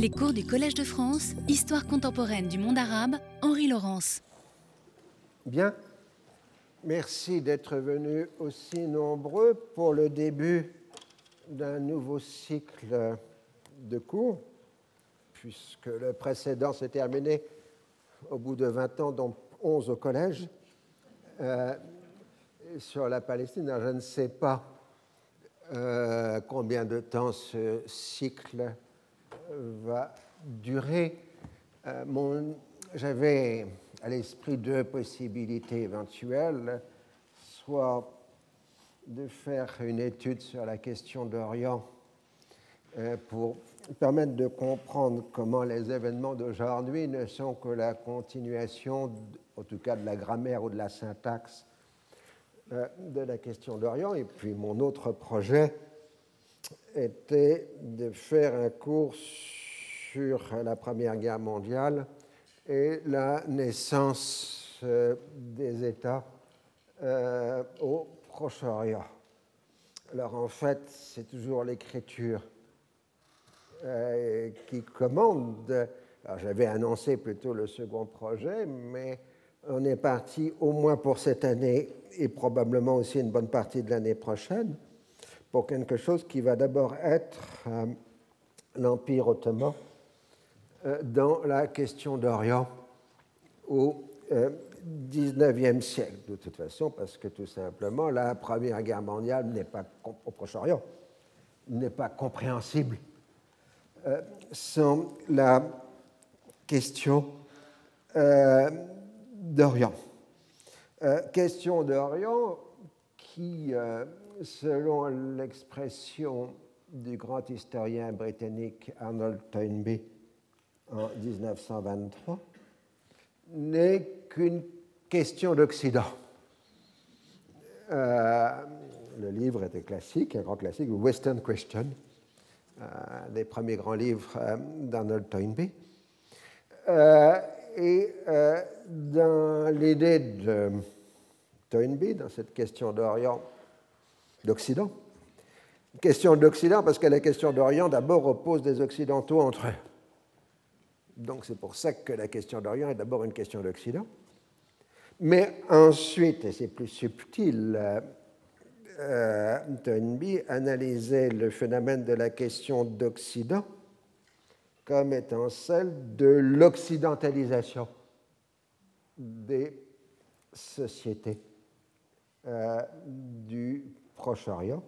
Les cours du Collège de France, Histoire contemporaine du monde arabe, Henri Laurence. Bien, merci d'être venus aussi nombreux pour le début d'un nouveau cycle de cours, puisque le précédent s'est terminé au bout de 20 ans, dont 11 au collège. Euh, sur la Palestine, je ne sais pas euh, combien de temps ce cycle va durer. Euh, j'avais à l'esprit deux possibilités éventuelles, soit de faire une étude sur la question d'Orient euh, pour permettre de comprendre comment les événements d'aujourd'hui ne sont que la continuation, en tout cas de la grammaire ou de la syntaxe euh, de la question d'Orient. Et puis mon autre projet était de faire un cours sur la Première Guerre mondiale et la naissance euh, des États euh, au Proche-Orient. Alors en fait, c'est toujours l'écriture qui commande. J'avais annoncé plutôt le second projet, mais on est parti au moins pour cette année et probablement aussi une bonne partie de l'année prochaine pour quelque chose qui va d'abord être euh, l'Empire ottoman euh, dans la question d'Orient au XIXe euh, siècle, de toute façon, parce que tout simplement, la Première Guerre mondiale n'est pas au Proche-Orient, n'est pas compréhensible sans la question d'Orient. Question d'Orient qui, selon l'expression du grand historien britannique Arnold Toynbee en 1923, n'est qu'une question d'Occident. Euh, le livre était classique, un grand classique, Western Question, un des premiers grands livres d'Arnold Toynbee. Et euh, dans l'idée de Toynbee, dans cette question d'Orient, d'Occident, question d'Occident parce que la question d'Orient d'abord oppose des Occidentaux entre eux. Donc c'est pour ça que la question d'Orient est d'abord une question d'Occident. Mais ensuite, et c'est plus subtil, euh, euh analysait le phénomène de la question d'Occident comme étant celle de l'occidentalisation des sociétés euh, du Proche-Orient.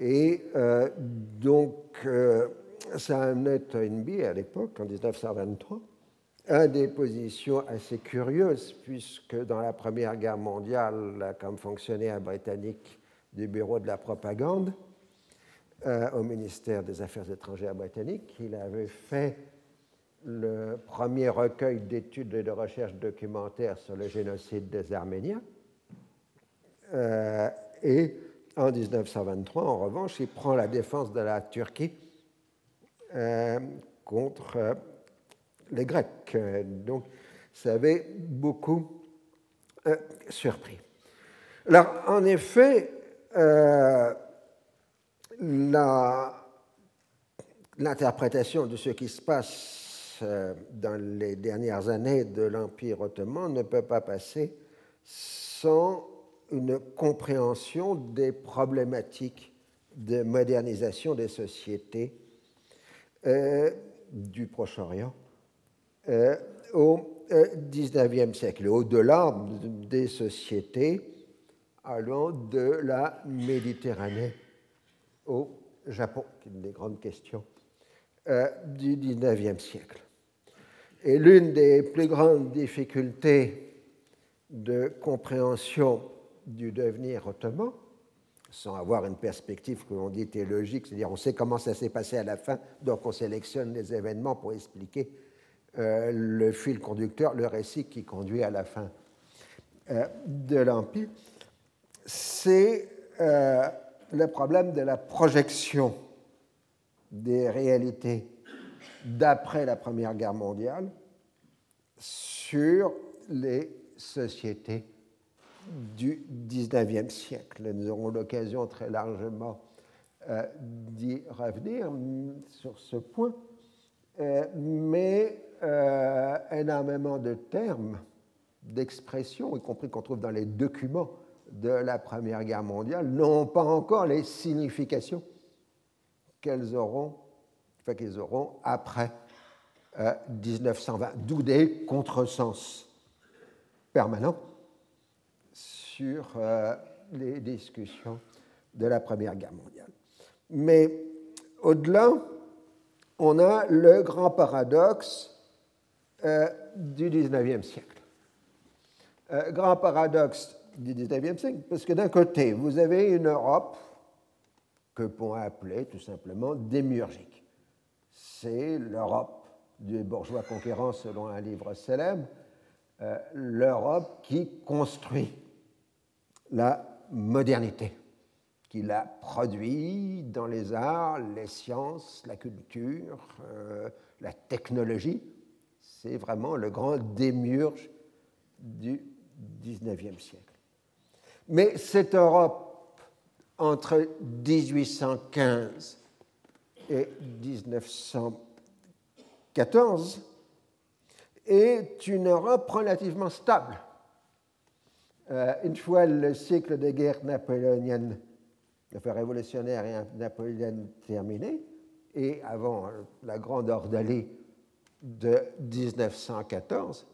Et euh, donc, euh, amenait Toynbee à l'époque, en 1923, à des positions assez curieuses, puisque dans la Première Guerre mondiale, comme fonctionnaire britannique du Bureau de la propagande, euh, au ministère des Affaires étrangères britannique. Il avait fait le premier recueil d'études et de recherches documentaires sur le génocide des Arméniens. Euh, et en 1923, en revanche, il prend la défense de la Turquie euh, contre les Grecs. Donc, ça avait beaucoup surpris. Alors, en effet, l'interprétation de ce qui se passe euh, dans les dernières années de l'Empire ottoman ne peut pas passer sans une compréhension des problématiques de modernisation des sociétés euh, du Proche-Orient euh, au XIXe siècle, au-delà des sociétés allant de la Méditerranée au Japon, qui est une des grandes questions euh, du XIXe siècle. Et l'une des plus grandes difficultés de compréhension du devenir ottoman, sans avoir une perspective que l'on dit théologique, c'est-à-dire on sait comment ça s'est passé à la fin, donc on sélectionne les événements pour expliquer euh, le fil conducteur, le récit qui conduit à la fin euh, de l'Empire, c'est le problème de la projection des réalités d'après la Première Guerre mondiale sur les sociétés du XIXe siècle. Nous aurons l'occasion très largement d'y revenir sur ce point, mais énormément de termes, d'expressions, y compris qu'on trouve dans les documents de la Première Guerre mondiale, n'ont pas encore les significations qu'elles auront, enfin, auront après 1920, d'où des contresens permanents sur euh, les discussions de la Première Guerre mondiale. Mais au-delà, on a le grand paradoxe euh, du XIXe siècle. Euh, grand paradoxe du XIXe siècle, parce que d'un côté, vous avez une Europe que peut appeler tout simplement démiurgique. C'est l'Europe du bourgeois conquérant selon un livre célèbre, l'Europe qui construit la modernité, qui la produit dans les arts, les sciences, la culture, euh, la technologie. C'est vraiment le grand démiurge du XIXe siècle. Mais cette Europe, entre 1815 et 1900, 14 est une Europe relativement stable. Euh, une fois le cycle des guerres napoléoniennes, enfin révolutionnaires et napoléoniennes terminé, et avant la grande ordalie de 1914,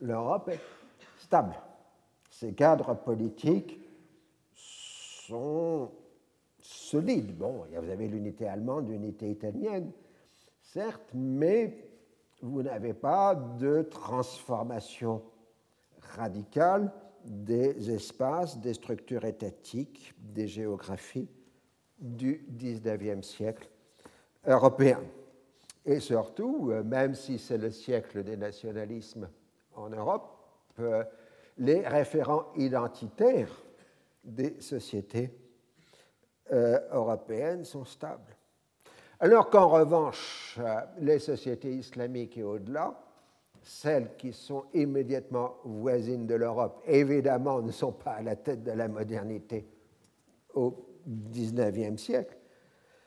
l'Europe est stable. Ses cadres politiques sont solides. Bon, vous avez l'unité allemande, l'unité italienne, certes, mais vous n'avez pas de transformation radicale des espaces, des structures étatiques, des géographies du XIXe siècle européen. Et surtout, euh, même si c'est le siècle des nationalismes en Europe, euh, les référents identitaires des sociétés euh, européennes sont stables. Alors qu'en revanche, les sociétés islamiques et au-delà, celles qui sont immédiatement voisines de l'Europe, évidemment ne sont pas à la tête de la modernité au XIXe siècle,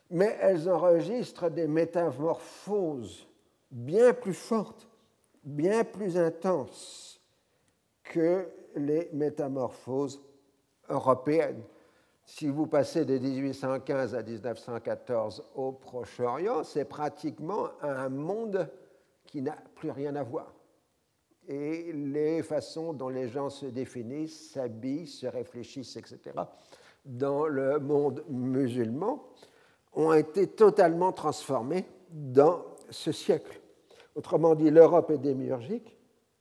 mais elles enregistrent des métamorphoses bien plus fortes, bien plus intenses que les métamorphoses européennes. Si vous passez de 1815 à 1914 au Proche-Orient, c'est pratiquement un monde qui n'a plus rien à voir. Et les façons dont les gens se définissent, s'habillent, se réfléchissent, etc., dans le monde musulman, ont été totalement transformées dans ce siècle. Autrement dit, l'Europe est démiurgique,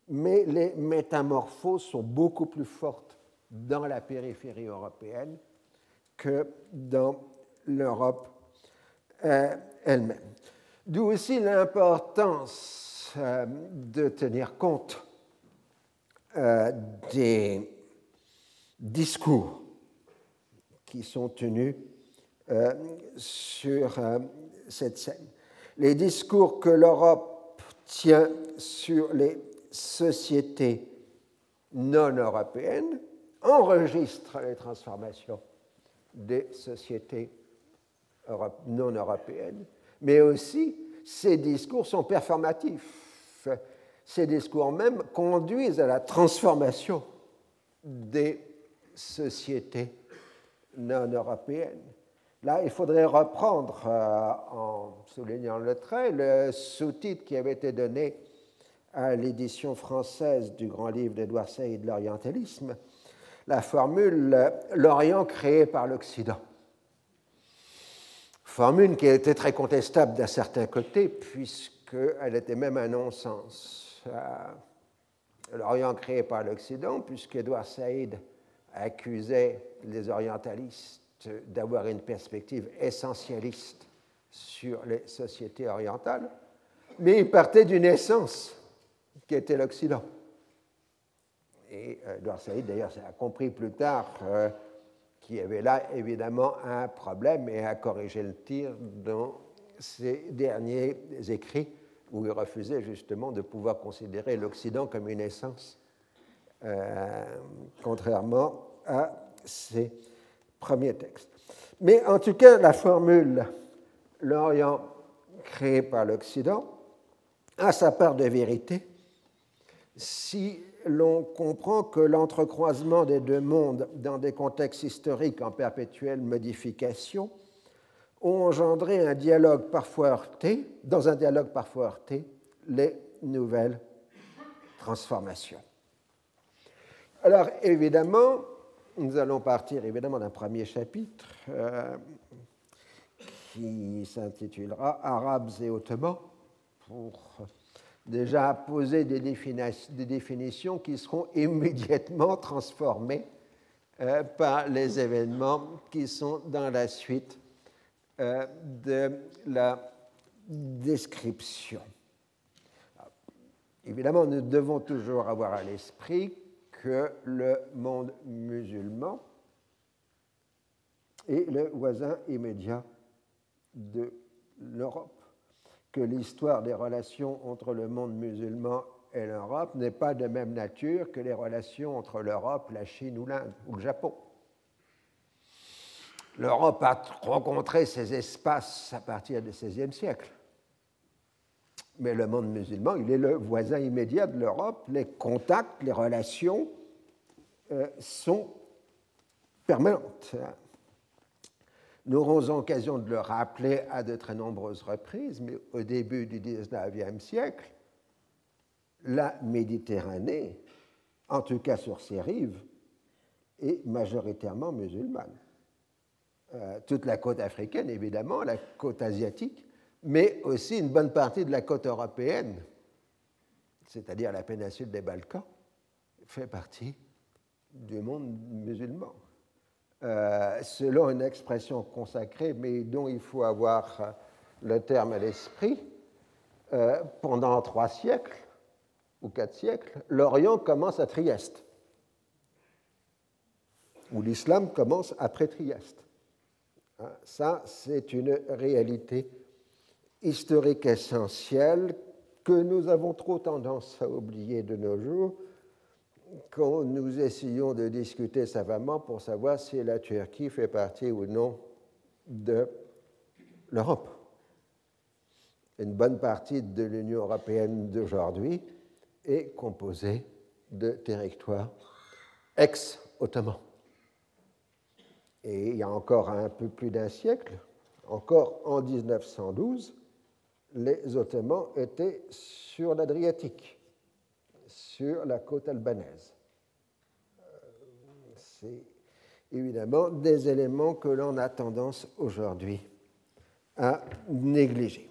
mais les métamorphoses sont beaucoup plus fortes dans la périphérie européenne que dans l'Europe euh, elle-même. D'où aussi l'importance euh, de tenir compte euh, des discours qui sont tenus sur cette scène. Les discours que l'Europe tient sur les sociétés non européennes enregistrent les transformations des sociétés non européennes, mais aussi ces discours sont performatifs. Ces discours même conduisent à la transformation des sociétés non européennes. Là, il faudrait reprendre, euh, en soulignant le trait, le sous-titre qui avait été donné à l'édition française du grand livre d'Edouard Saïd, L'orientalisme, la formule l'Orient créé par l'Occident. Formule qui était très contestable d'un certain côté, puisqu'elle était même un non-sens. Euh, L'Orient créé par l'Occident, puisqu'Edouard Saïd accusait les orientalistes d'avoir une perspective essentialiste sur les sociétés orientales, mais il partait d'une essence qui était l'Occident. Et euh, Edouard Saïd, d'ailleurs, a compris plus tard y avait là évidemment un problème et a corrigé le tir dans ses derniers écrits où il refusait justement de pouvoir considérer l'Occident comme une essence, euh, contrairement à ses premiers textes. Mais en tout cas, la formule l'Orient créé par l'Occident a sa part de vérité si l'on comprend que l'entrecroisement des deux mondes dans des contextes historiques en perpétuelle modification ont engendré un dialogue parfois heurté, dans un dialogue parfois heurté, les nouvelles transformations. Alors évidemment, nous allons partir évidemment d'un premier chapitre euh, qui s'intitulera Arabes et Ottomans pour déjà poser des, définitions qui seront immédiatement transformées euh, par les événements qui sont dans la suite euh, de la description. Évidemment, nous devons toujours avoir à l'esprit que le monde musulman est le voisin immédiat de l'Europe que l'histoire des relations entre le monde musulman et l'Europe n'est pas de même nature que les relations entre l'Europe, la Chine ou l'Inde ou le Japon. L'Europe a rencontré ces espaces à partir du XVIe siècle. Mais le monde musulman, il est le voisin immédiat de l'Europe. Les contacts, les relations euh, sont permanentes. Nous aurons occasion de le rappeler à de très nombreuses reprises, mais au début du XIXe siècle, la Méditerranée, en tout cas sur ses rives, est majoritairement musulmane. Euh, toute la côte africaine, évidemment, la côte asiatique, mais aussi une bonne partie de la côte européenne, c'est-à-dire la péninsule des Balkans, fait partie du monde musulman. Euh, selon une expression consacrée, mais dont il faut avoir euh, le terme à l'esprit, euh, pendant trois siècles ou quatre siècles, l'Orient commence à Trieste, ou l'islam commence après Trieste. Hein, ça, c'est une réalité historique essentielle que nous avons trop tendance à oublier de nos jours quand nous essayons de discuter savamment pour savoir si la Turquie fait partie ou non de l'Europe. Une bonne partie de l'Union européenne d'aujourd'hui est composée de territoires ex-ottomans. Et il y a encore un peu plus d'un siècle, encore en 1912, les Ottomans étaient sur l'Adriatique sur la côte albanaise. Euh, c'est évidemment des éléments que l'on a tendance aujourd'hui à négliger.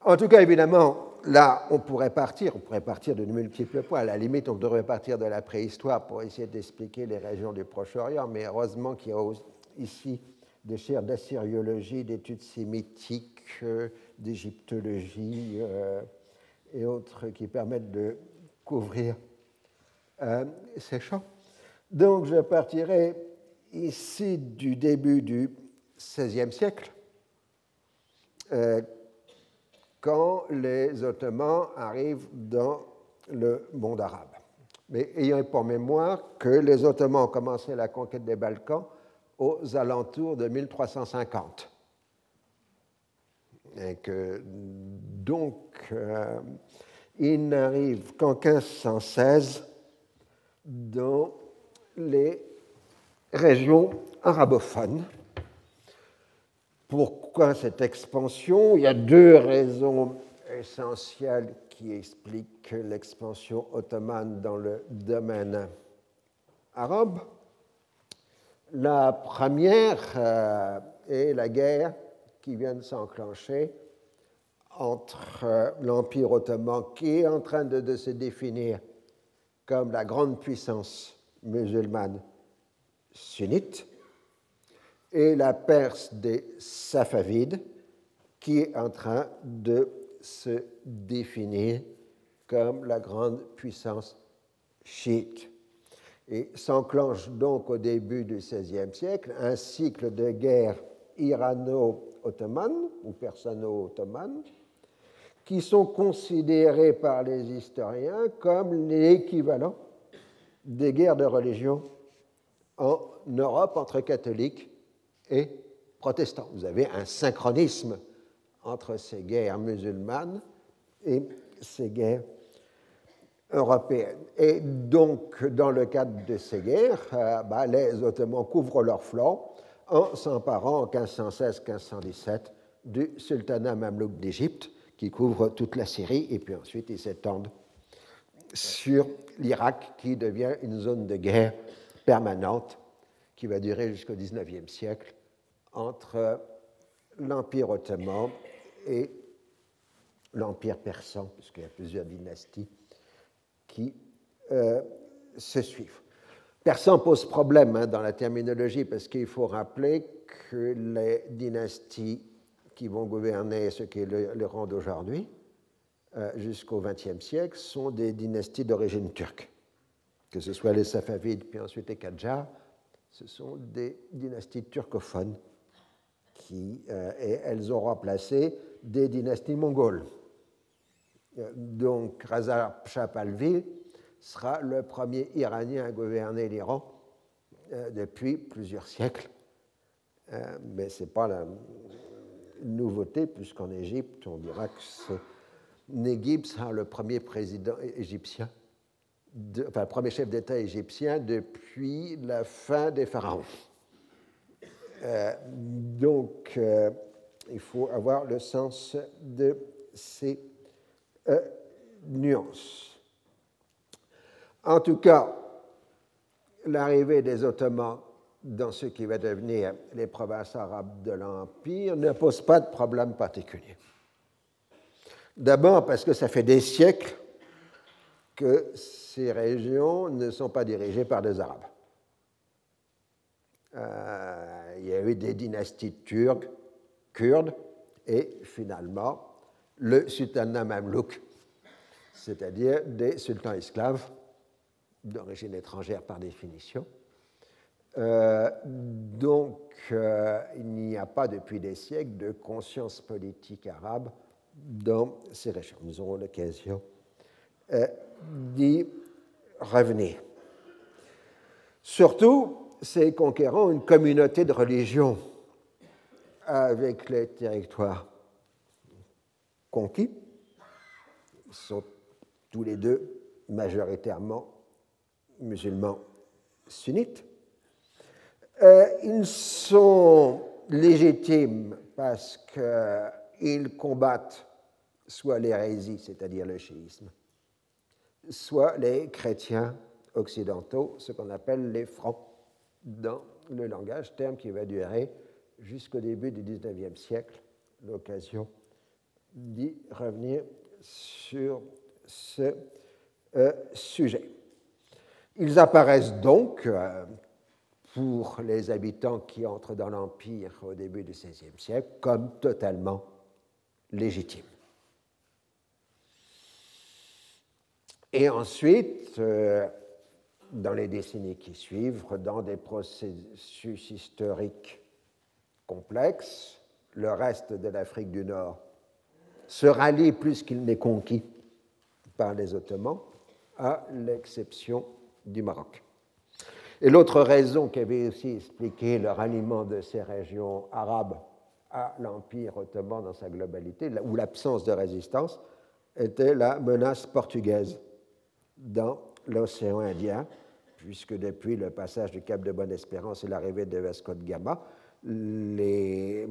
En tout cas, évidemment, là, on pourrait partir, on pourrait partir de multiples points. À la limite, on devrait partir de la préhistoire pour essayer d'expliquer les régions du Proche-Orient, mais heureusement qu'il y a ici des chaires d'assyriologie, d'études sémitiques, euh, d'égyptologie euh, et autres qui permettent de couvrir euh, ces champs. Donc je partirai ici du début du XVIe siècle, euh, quand les Ottomans arrivent dans le monde arabe. Mais ayant pour mémoire que les Ottomans ont commencé la conquête des Balkans aux alentours de 1350. Et que donc euh, il n'arrive qu'en 1516 dans les régions arabophones. Pourquoi cette expansion? Il y a deux raisons essentielles qui expliquent l'expansion ottomane dans le domaine arabe. La première euh, est la guerre qui vient de s'enclencher entre euh, l'Empire ottoman, qui est en train de, se définir comme la grande puissance musulmane sunnite, et la Perse des Safavides, qui est en train de se définir comme la grande puissance chiite. Et s'enclenche donc au début du XVIe siècle un cycle de guerre irano-ottomane ou persano-ottomane, qui sont considérés par les historiens comme l'équivalent des guerres de religion en Europe entre catholiques et protestants. Vous avez un synchronisme entre ces guerres musulmanes et ces guerres européennes. Et donc, dans le cadre de ces guerres, euh, bah, les Ottomans couvrent leurs flancs en s'emparant en 1516-1517 du sultanat mamelouk d'Égypte, qui couvre toute la Syrie, et puis ensuite ils s'étendent sur l'Irak, qui devient une zone de guerre permanente qui va durer jusqu'au XIXe siècle entre l'Empire ottoman et l'Empire persan, puisqu'il y a plusieurs dynasties qui euh, se suivent. Persan pose problème hein, dans la terminologie parce qu'il faut rappeler que les dynasties qui vont gouverner ce qui est le, rang d'aujourd'hui euh, jusqu'au XXe siècle sont des dynasties d'origine turque. Que ce soit les Safavides puis ensuite les Qadjars, ce sont des dynasties turcophones qui, euh, et elles ont remplacé des dynasties mongoles. Euh, donc Raza Shah sera le premier Iranien à gouverner l'Iran depuis plusieurs siècles. mais ce n'est pas la nouveauté, puisqu'en Égypte, on dira que Negib sera le premier président égyptien, enfin le premier chef d'État égyptien depuis la fin des pharaons. donc, il faut avoir le sens de ces euh, nuances. En tout cas, l'arrivée des Ottomans dans ce qui va devenir les provinces arabes de l'Empire ne pose pas de problème particulier. D'abord parce que ça fait des siècles que ces régions ne sont pas dirigées par des Arabes. Euh, il y a eu des dynasties turques, kurdes et finalement le sultanat mamelouk, c'est-à-dire des sultans esclaves d'origine étrangère par définition. Euh, donc, euh, il n'y a pas depuis des siècles de conscience politique arabe dans ces régions. Nous aurons l'occasion euh, d'y revenir. Surtout, ces conquérants ont une communauté de religion avec les territoires conquis, sont tous les deux majoritairement musulmans sunnites. Euh, ils sont légitimes parce qu'ils combattent soit l'hérésie, c'est-à-dire le chiisme, soit les chrétiens occidentaux, ce qu'on appelle les francs dans le langage, terme qui va durer jusqu'au début du XIXe siècle, l'occasion d'y revenir sur ce euh, sujet. Ils apparaissent donc, euh, pour les habitants qui entrent dans l'Empire au début du XVIe siècle, comme totalement légitimes. Et ensuite, euh, dans les décennies qui suivent, dans des processus historiques complexe, le reste de l'Afrique du Nord se rallie plus qu'il n'est conquis par les Ottomans, à l'exception du Maroc. Et l'autre raison qui avait aussi expliqué le ralliement de ces régions arabes à l'Empire ottoman dans sa globalité, ou l'absence de résistance, était la menace portugaise dans l'océan Indien, puisque depuis le passage du Cap de Bonne-Espérance et l'arrivée de Vasco de Gama, les,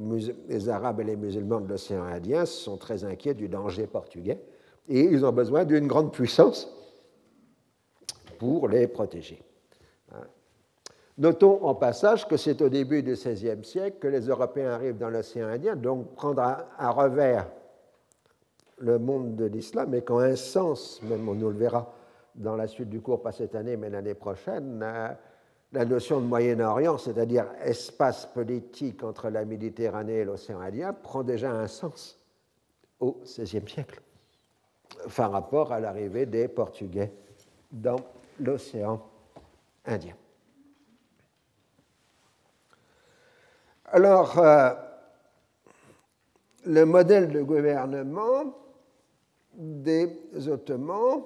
Arabes et les musulmans de l'océan Indien sont très inquiets du danger portugais et ils ont besoin d'une grande puissance pour les protéger. Notons en passage que c'est au début du XVIe siècle que les Européens arrivent dans l'océan Indien, donc prendre à, revers le monde de l'islam, et qu'en un sens, même on nous le verra dans la suite du cours, pas cette année, mais l'année prochaine, euh, la notion de Moyen-Orient, c'est-à-dire espace politique entre la Méditerranée et l'océan Indien, prend déjà un sens au XVIe siècle par rapport à l'arrivée des Portugais dans l'océan Indien. Alors, euh, le modèle de gouvernement des Ottomans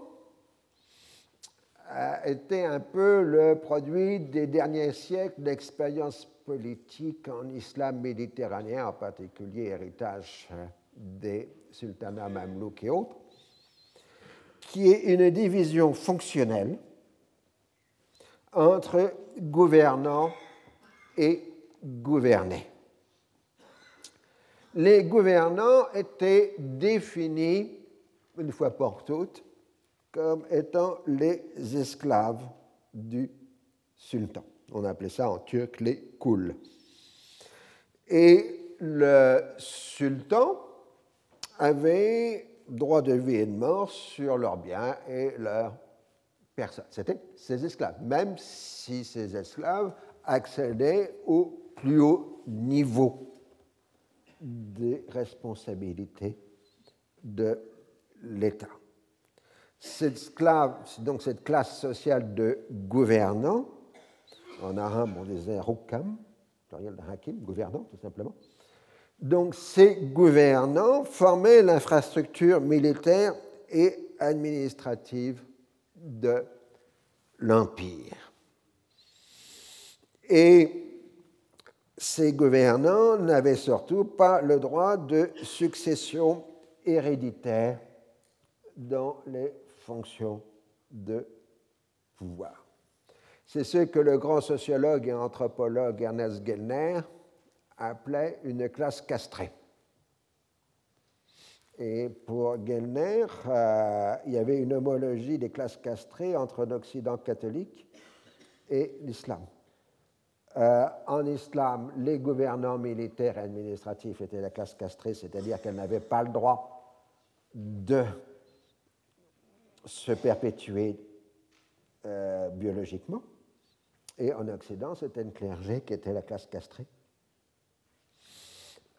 a été un peu le produit des derniers siècles d'expérience politique en islam méditerranéen, en particulier héritage des sultanats mamelouks et autres, qui est une division fonctionnelle entre gouvernants et gouvernés. Les gouvernants étaient définis, une fois pour toutes, comme étant les esclaves du sultan. On appelait ça en turc les kouls. Et le sultan avait droit de vie et de mort sur leurs biens et leurs personnes. C'était ses esclaves, même si ces esclaves accédaient au plus haut niveau des responsabilités de l'État. Cette, donc cette classe sociale de gouvernants, en arabe on disait rukam, hakim, gouvernant tout simplement, donc ces gouvernants formaient l'infrastructure militaire et administrative de l'Empire. Et ces gouvernants n'avaient surtout pas le droit de succession héréditaire dans les fonctions de pouvoir. C'est ce que le grand sociologue et anthropologue Ernest Gellner appelait une classe castrée. Et pour Gellner, euh, il y avait une homologie des classes castrées entre l'Occident catholique et l'islam. Euh, en islam, les gouvernants militaires et administratifs étaient la classe castrée, c'est-à-dire qu'elle n'avait pas le droit de se perpétuer euh, biologiquement. Et en Occident, c'était une clergé qui était la classe castrée.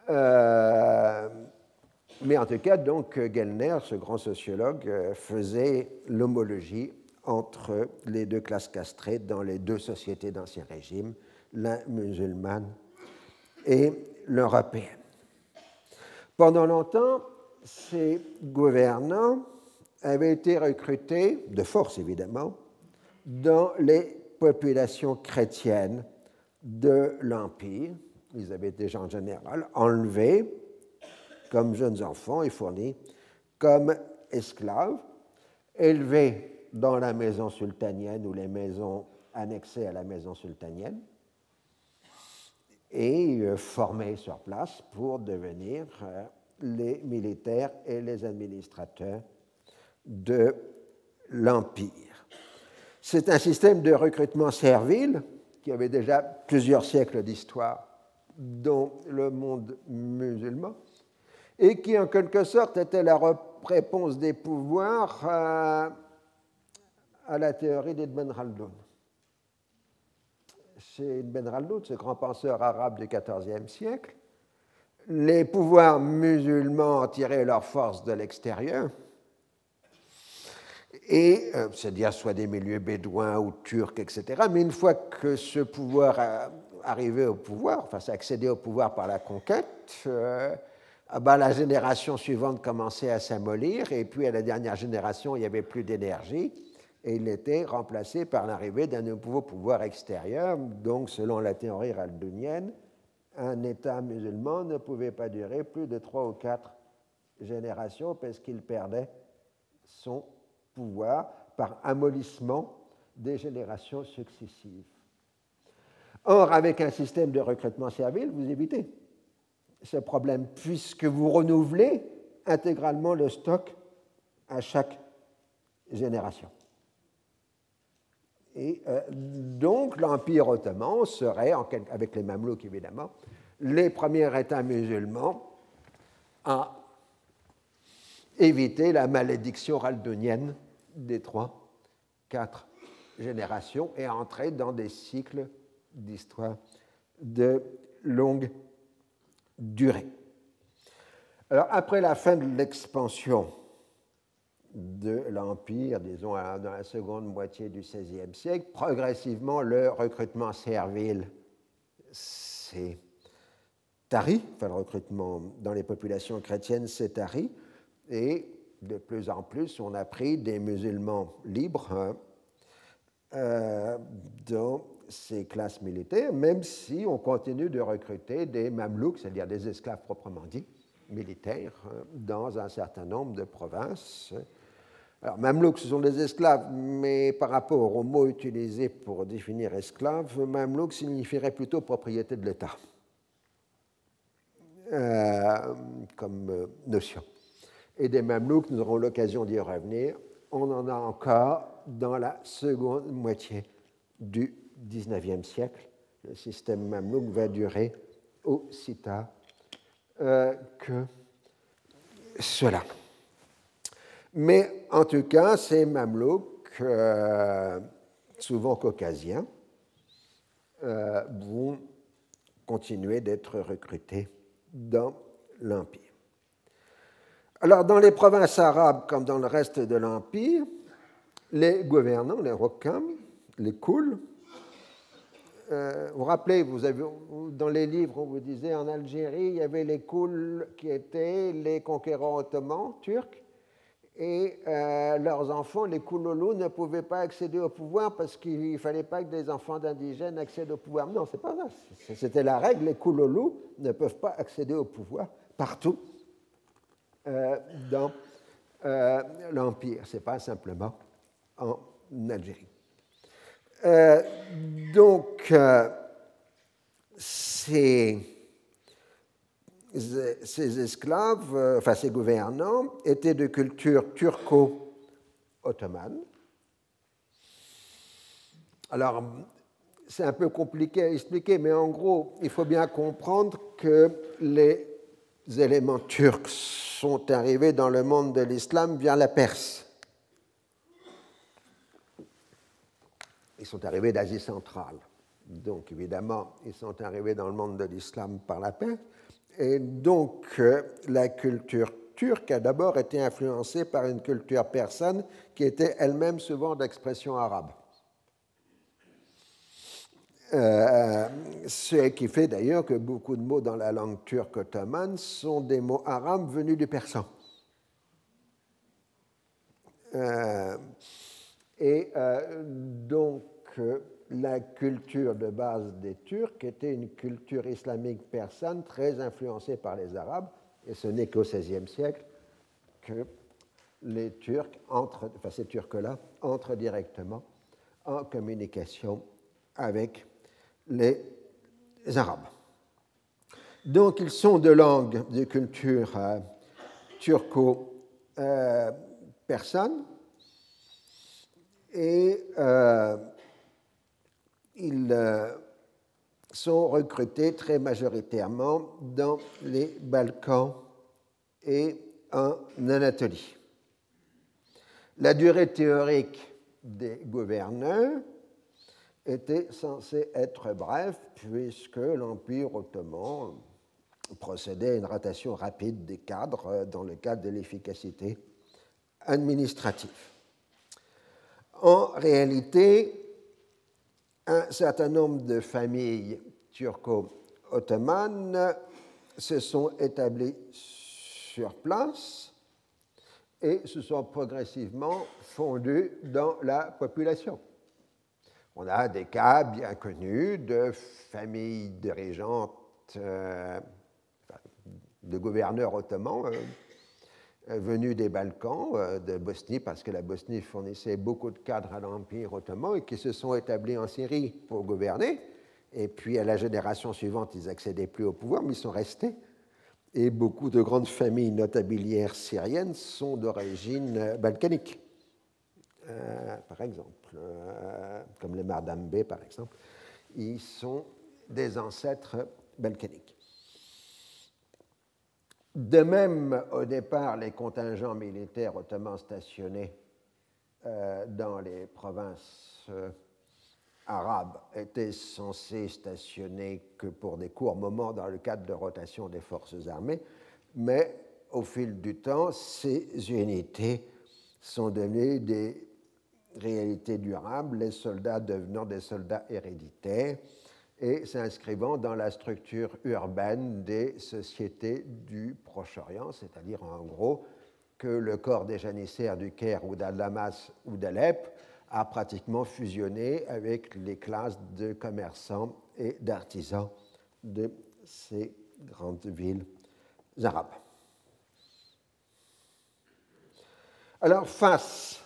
Euh, mais en tout cas, donc, Gellner, ce grand sociologue, faisait l'homologie entre les deux classes castrées dans les deux sociétés d'Ancien Régime, la musulmane et l'européenne. Pendant longtemps, ces gouvernants avaient été recrutés, de force évidemment, dans les populations chrétiennes de l'Empire, ils avaient déjà en général enlevés comme jeunes enfants et fournis comme esclaves, élevés dans la maison sultanienne ou les maisons annexées à la maison sultanienne, et euh, formés sur place pour devenir euh, les militaires et les administrateurs de l'Empire. C'est un système de recrutement servile qui avait déjà plusieurs siècles d'histoire dans le monde musulman et qui en quelque sorte était la réponse des pouvoirs à, la théorie d'Ibn Khaldun. Chez Ibn Khaldun, ce grand penseur arabe du XIVe siècle, les pouvoirs musulmans tiraient leurs forces de l'extérieur, et euh, c'est-à-dire soit des milieux bédouins ou turcs, etc. Mais une fois que ce pouvoir arrivé au pouvoir, enfin accédé au pouvoir par la conquête, euh, ah ben, la génération suivante commençait à s'amollir, et puis à la dernière génération, il n'y avait plus d'énergie, et il était remplacé par l'arrivée d'un nouveau pouvoir extérieur. Donc, selon la théorie raldunienne, un État musulman ne pouvait pas durer plus de trois ou quatre générations parce qu'il perdait son pouvoir par amollissement des générations successives. Or, avec un système de recrutement servile, vous évitez ce problème, puisque vous renouvelez intégralement le stock à chaque génération. Et euh, donc l'Empire ottoman serait, avec les Mamelouks évidemment, les premiers États musulmans à éviter la malédiction raldonienne des trois, quatre générations et à entrer dans des cycles d'histoire de longue durée. Alors, après la fin de l'expansion de l'Empire, disons dans la seconde moitié du XVIe siècle, progressivement le recrutement servile s'est tari, enfin le recrutement dans les populations chrétiennes s'est tari, et de plus en plus on a pris des musulmans libres hein, euh, dans ces classes militaires, même si on continue de recruter des mamelouks, c'est-à-dire des esclaves proprement dits, militaires, euh, dans un certain nombre de provinces. Alors, mamelouks, ce sont des esclaves, mais par rapport au mot utilisé pour définir esclave, mamelouk signifierait plutôt propriété de l'État, euh, comme euh, notion. Et des mamelouks, nous aurons l'occasion d'y revenir, on en a encore dans la seconde moitié du XIXe siècle. Le système mamelouk va durer aussi tard euh, que cela. Mais en tout cas, ces mamelouks, euh, souvent caucasiens, euh, vont continuer d'être recrutés dans l'Empire. Alors, dans les provinces arabes, comme dans le reste de l'Empire, les gouvernants, les rokhams, les kouls, euh, vous vous rappelez, vous avez, dans les livres, on vous disait en Algérie, il y avait les kouls qui étaient les conquérants ottomans, turcs, et euh, leurs enfants, les Kouloulous, ne pouvaient pas accéder au pouvoir parce qu'il ne fallait pas que des enfants d'indigènes accèdent au pouvoir. Non, c'est pas vrai. C'était la règle. Les Kouloulous ne peuvent pas accéder au pouvoir partout euh, dans l'Empire. Ce n'est pas simplement en Algérie. Euh, donc, euh, ces, esclaves, euh, enfin ces gouvernants, étaient de culture turco-ottomane. Alors, c'est un peu compliqué à expliquer, mais en gros, il faut bien comprendre que les éléments turcs sont arrivés dans le monde de l'islam via la Perse. ils sont arrivés d'Asie centrale. Donc évidemment, ils sont arrivés dans le monde de l'islam par la paix. Et donc euh, la culture turque a d'abord été influencée par une culture persane qui était elle-même souvent d'expression arabe. Euh, ce qui fait d'ailleurs que beaucoup de mots dans la langue turque ottomane sont des mots arabes venus du persan. Euh, et donc, la culture de base des Turcs était une culture islamique persane très influencée par les Arabes, et ce n'est qu'au XVIe siècle que les Turcs entrent, enfin ces Turcs-là, entrent directement en communication avec les Arabes. Donc ils sont de langue, de culture euh, turco-persane, et euh, ils euh, sont recrutés très majoritairement dans les Balkans et en Anatolie. La durée théorique des gouverneurs était censée être brève puisque l'Empire ottoman procédait à une rotation rapide des cadres dans le cadre de l'efficacité administrative. En réalité, un certain nombre de familles turco-ottomanes se sont établies sur place et se sont progressivement fondues dans la population. On a des cas bien connus de familles dirigeantes, euh, de gouverneurs ottomans, euh, venus des Balkans, euh, de Bosnie, parce que la Bosnie fournissait beaucoup de cadres à l'Empire ottoman et qui se sont établis en Syrie pour gouverner. Et puis à la génération suivante, ils n'accédaient plus au pouvoir, mais ils sont restés. Et beaucoup de grandes familles notabilières syriennes sont d'origine euh, balkanique, par exemple, comme les Mardambe, par exemple. Ils sont des ancêtres balkaniques. De même, au départ, les contingents militaires ottomans stationnés euh, dans les provinces euh, arabes étaient censés stationner que pour des courts moments dans le cadre de rotation des forces armées, mais au fil du temps, ces unités sont devenues des réalités durables, les soldats devenant des soldats héréditaires et s'inscrivant dans la structure urbaine des sociétés du Proche-Orient, c'est-à-dire en gros que le corps des janissaires du Caire ou d'Al-Damas ou d'Alep a pratiquement fusionné avec les classes de commerçants et d'artisans de ces grandes villes arabes. Alors, face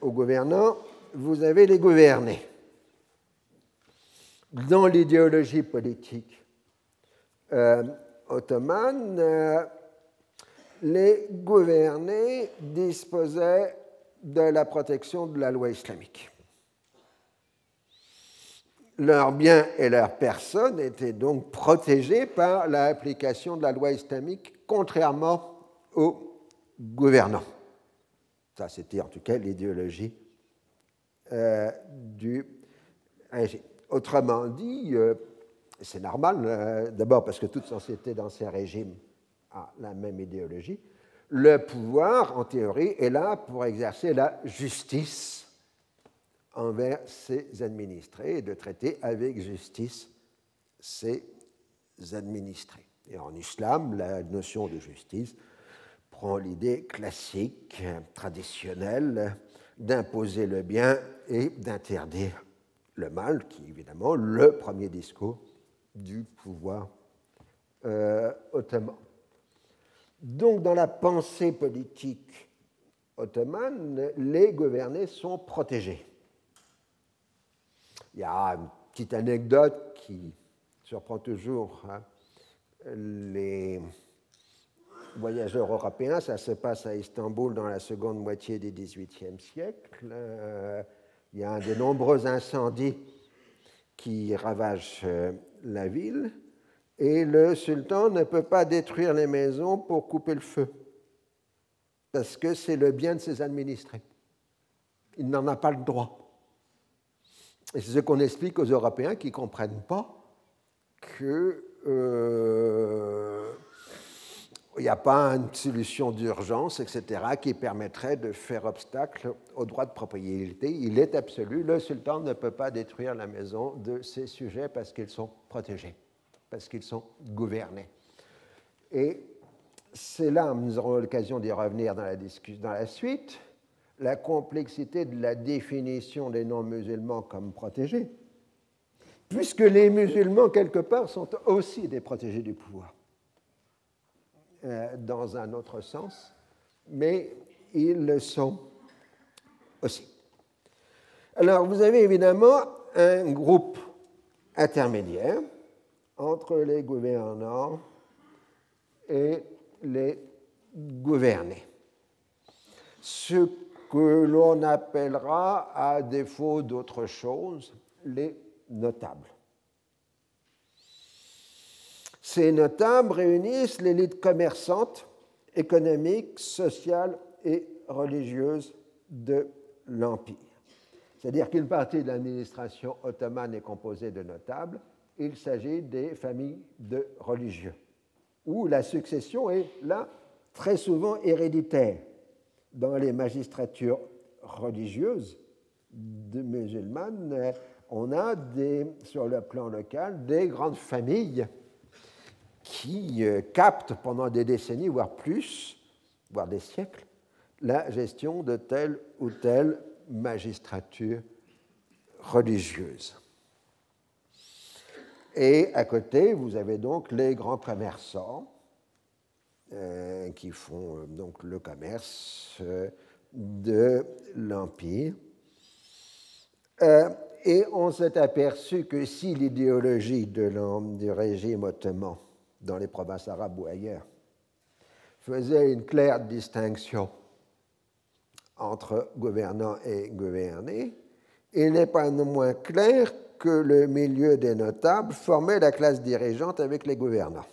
aux gouvernants, vous avez les gouvernés. Dans l'idéologie politique euh, ottomane, euh, les gouvernés disposaient de la protection de la loi islamique. Leurs biens et leurs personnes étaient donc protégés par l'application de la loi islamique, contrairement aux gouvernants. Ça, c'était en tout cas l'idéologie euh, du régime. Autrement dit, euh, c'est normal, euh, d'abord parce que toute société dans ces régimes a la même idéologie, le pouvoir, en théorie, est là pour exercer la justice envers ses administrés et de traiter avec justice ses administrés. Et en islam, la notion de justice prend l'idée classique, traditionnelle, d'imposer le bien et d'interdire le mal, qui est évidemment le premier discours du pouvoir euh, ottoman. Donc, dans la pensée politique ottomane, les gouvernés sont protégés. Il y a une petite anecdote qui surprend toujours hein, les voyageurs européens. Ça se passe à Istanbul dans la seconde moitié du XVIIIe siècle. Euh, il y a un de nombreux incendies qui ravagent euh, la ville et le sultan ne peut pas détruire les maisons pour couper le feu, parce que c'est le bien de ses administrés. Il n'en a pas le droit. Et c'est ce qu'on explique aux Européens qui ne comprennent pas que euh, il n'y a pas une solution d'urgence, etc., qui permettrait de faire obstacle au droit de propriété. Il est absolu. Le sultan ne peut pas détruire la maison de ses sujets parce qu'ils sont protégés parce qu'ils sont gouvernés. Et c'est là, nous aurons l'occasion d'y revenir dans la, dans la suite, la complexité de la définition des non-musulmans comme protégés, puisque les musulmans, quelque part, sont aussi des protégés du pouvoir, euh, dans un autre sens, mais ils le sont aussi. Alors, vous avez évidemment un groupe intermédiaire entre les gouvernants et les gouvernés. Ce que l'on appellera, à défaut d'autre chose, les notables. Ces notables réunissent l'élite commerçante, économique, sociale et religieuse de l'Empire. C'est-à-dire qu'une partie de l'administration ottomane est composée de notables il s'agit des familles de religieux, où la succession est là très souvent héréditaire. Dans les magistratures religieuses musulmanes, on a sur le plan local des grandes familles qui euh, captent pendant des décennies, voire plus, voire des siècles, la gestion de telle ou telle magistrature religieuse. Et à côté, vous avez donc les grands commerçants euh, qui font euh, donc le commerce de l'Empire. et on s'est aperçu que si l'idéologie du régime ottoman dans les provinces arabes ou ailleurs faisait une claire distinction entre gouvernants et gouvernés, il n'est pas moins clair que le milieu des notables formait la classe dirigeante avec les gouvernants.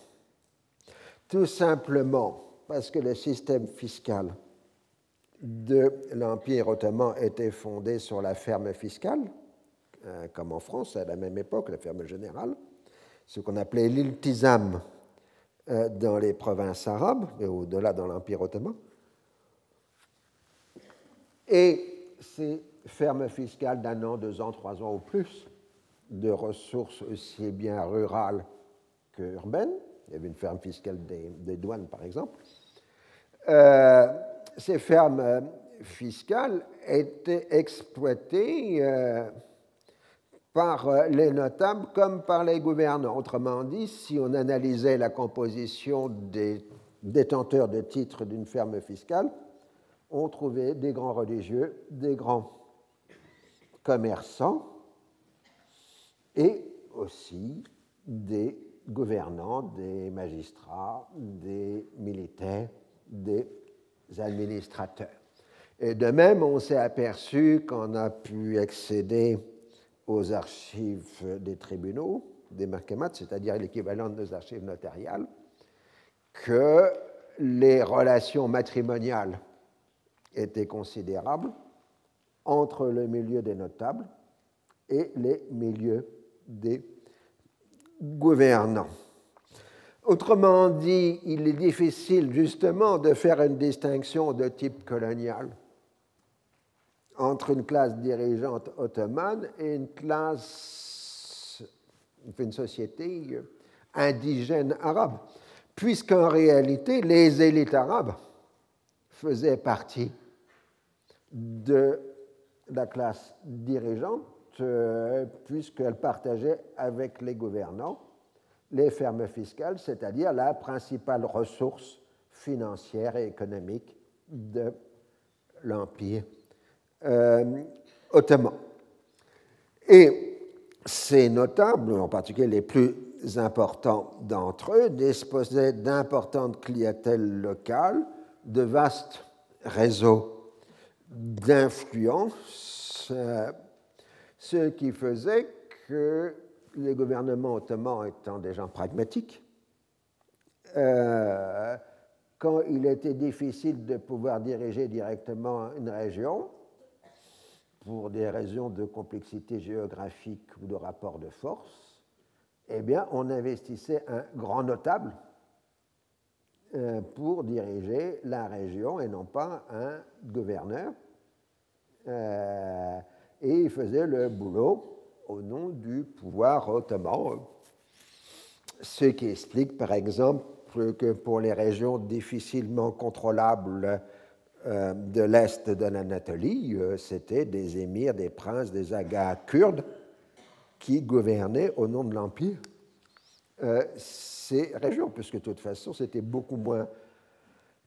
Tout simplement parce que le système fiscal de l'Empire ottoman était fondé sur la ferme fiscale, euh, comme en France à la même époque, la ferme générale, ce qu'on appelait l'iltizam dans les provinces arabes, et au-delà dans l'Empire ottoman. Et ces fermes fiscales d'un an, deux ans, trois ans ou plus de ressources aussi bien rurales qu'urbaines. Il y avait une ferme fiscale des, douanes, par exemple. Euh, ces fermes euh, fiscale était exploité par les notables comme par les gouvernants. Autrement dit, si on analysait la composition des détenteurs de titres d'une ferme fiscale, on trouvait des grands religieux, des grands commerçants et aussi des gouvernants, des magistrats, des militaires, des administrateurs. Et de même, on s'est aperçu qu'on a pu accéder aux archives des tribunaux, des mahkamats, c'est-à-dire l'équivalent des archives notariales, que les relations matrimoniales étaient considérables entre le milieu des notables et les milieux des gouvernants. Autrement dit, il est difficile justement de faire une distinction de type colonial entre une classe dirigeante ottomane et une classe, une société indigène arabe, puisqu'en réalité, les élites arabes faisaient partie de la classe dirigeante, euh, puisqu'elle partageait avec les gouvernants les fermes fiscales, c'est-à-dire la principale ressource financière et économique de l'Empire euh, ottoman. Et ces notables, en particulier les plus importants d'entre eux, disposaient d'importantes clientèles locales, de vastes réseaux d'influence, euh, ce qui faisait que les gouvernements ottomans étant des gens pragmatiques, euh, quand il était difficile de pouvoir diriger directement une région, pour des raisons de complexité géographique ou de rapport de force, eh bien, on investissait un grand notable euh, pour diriger la région et non pas un gouverneur. Euh, et il faisait le boulot au nom du pouvoir ottoman, ce qui explique par exemple que pour les régions difficilement contrôlables euh, de l'Est de l'Anatolie, euh, c'était des émirs, des princes, des agas kurdes qui gouvernaient au nom de l'Empire euh, ces régions, puisque de toute façon, c'était beaucoup moins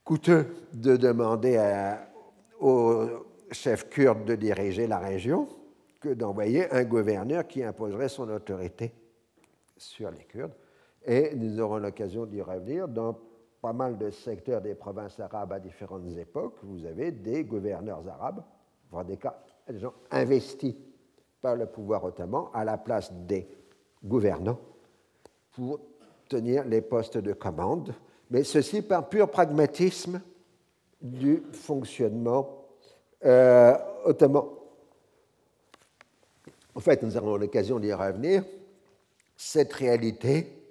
coûteux de demander aux chefs kurdes de diriger la région que d'envoyer un gouverneur qui imposerait son autorité sur les Kurdes. Et nous aurons l'occasion d'y revenir dans pas mal de secteurs des provinces arabes à différentes époques, vous avez des gouverneurs arabes, voire des cas, des gens investis par le pouvoir ottoman à la place des gouvernants pour tenir les postes de commande, mais ceci par pur pragmatisme du fonctionnement euh, ottoman. En fait, nous aurons l'occasion d'y revenir. Cette réalité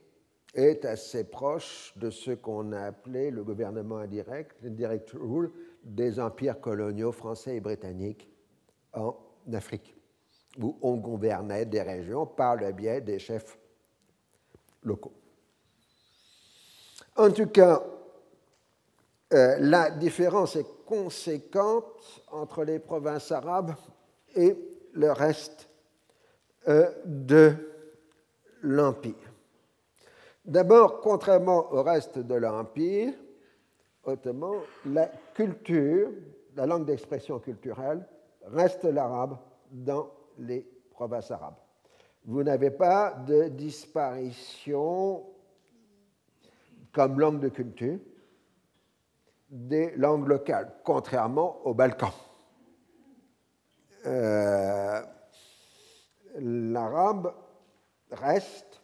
est assez proche de ce qu'on a appelé le gouvernement indirect, le direct rule, des empires coloniaux français et britanniques en Afrique, où on gouvernait des régions par le biais des chefs locaux. En tout cas, euh, la différence est conséquente entre les provinces arabes et le reste euh, de l'Empire. D'abord, contrairement au reste de l'Empire la culture, la langue d'expression culturelle, reste l'arabe dans les provinces arabes. Vous n'avez pas de disparition comme langue de culture des langues locales, contrairement aux Balkans. Euh, l'arabe reste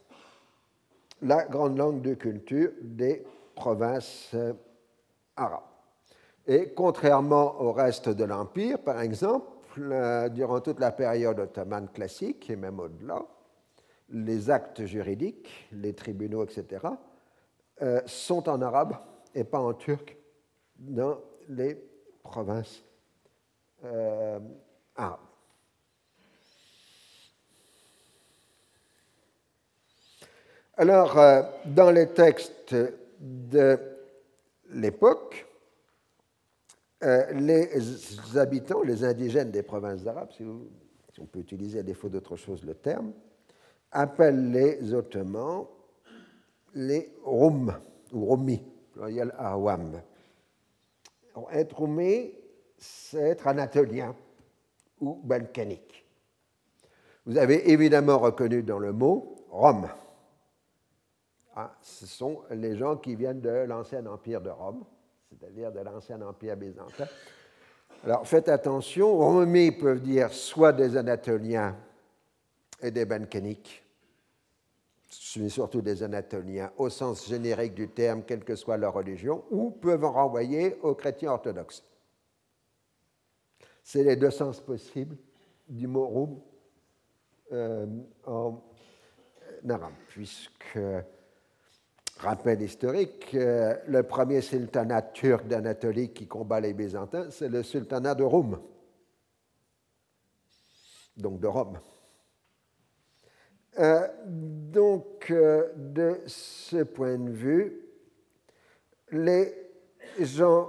la grande langue de culture des provinces euh, arabes. Et contrairement au reste de l'Empire, par exemple, durant toute la période ottomane classique, et même au-delà, les actes juridiques, les tribunaux, etc., euh, sont en arabe et pas en turc dans les provinces euh, arabes. Alors, euh, dans les textes de l'époque, euh, les habitants, les indigènes des provinces arabes, si, on peut utiliser à défaut d'autre chose le terme, appellent les Ottomans les Roum ou Romi, pluriel Awam. Être Roumi, c'est être anatolien ou balkanique. Vous avez évidemment reconnu dans le mot Rome. Ah, ce sont les gens qui viennent de l'ancien empire de Rome, c'est-à-dire de l'ancien empire byzantin. Alors faites attention, Romi peuvent dire soit des Anatoliens et des Balkaniques, surtout des Anatoliens au sens générique du terme, quelle que soit leur religion, ou peuvent en renvoyer aux chrétiens orthodoxes. C'est les deux sens possibles du mot roum euh, en arabe, puisque, rappel historique, euh, le premier sultanat turc d'Anatolie qui combat les Byzantins, c'est le sultanat de Roum, donc de Rome. Euh, donc, de ce point de vue, les gens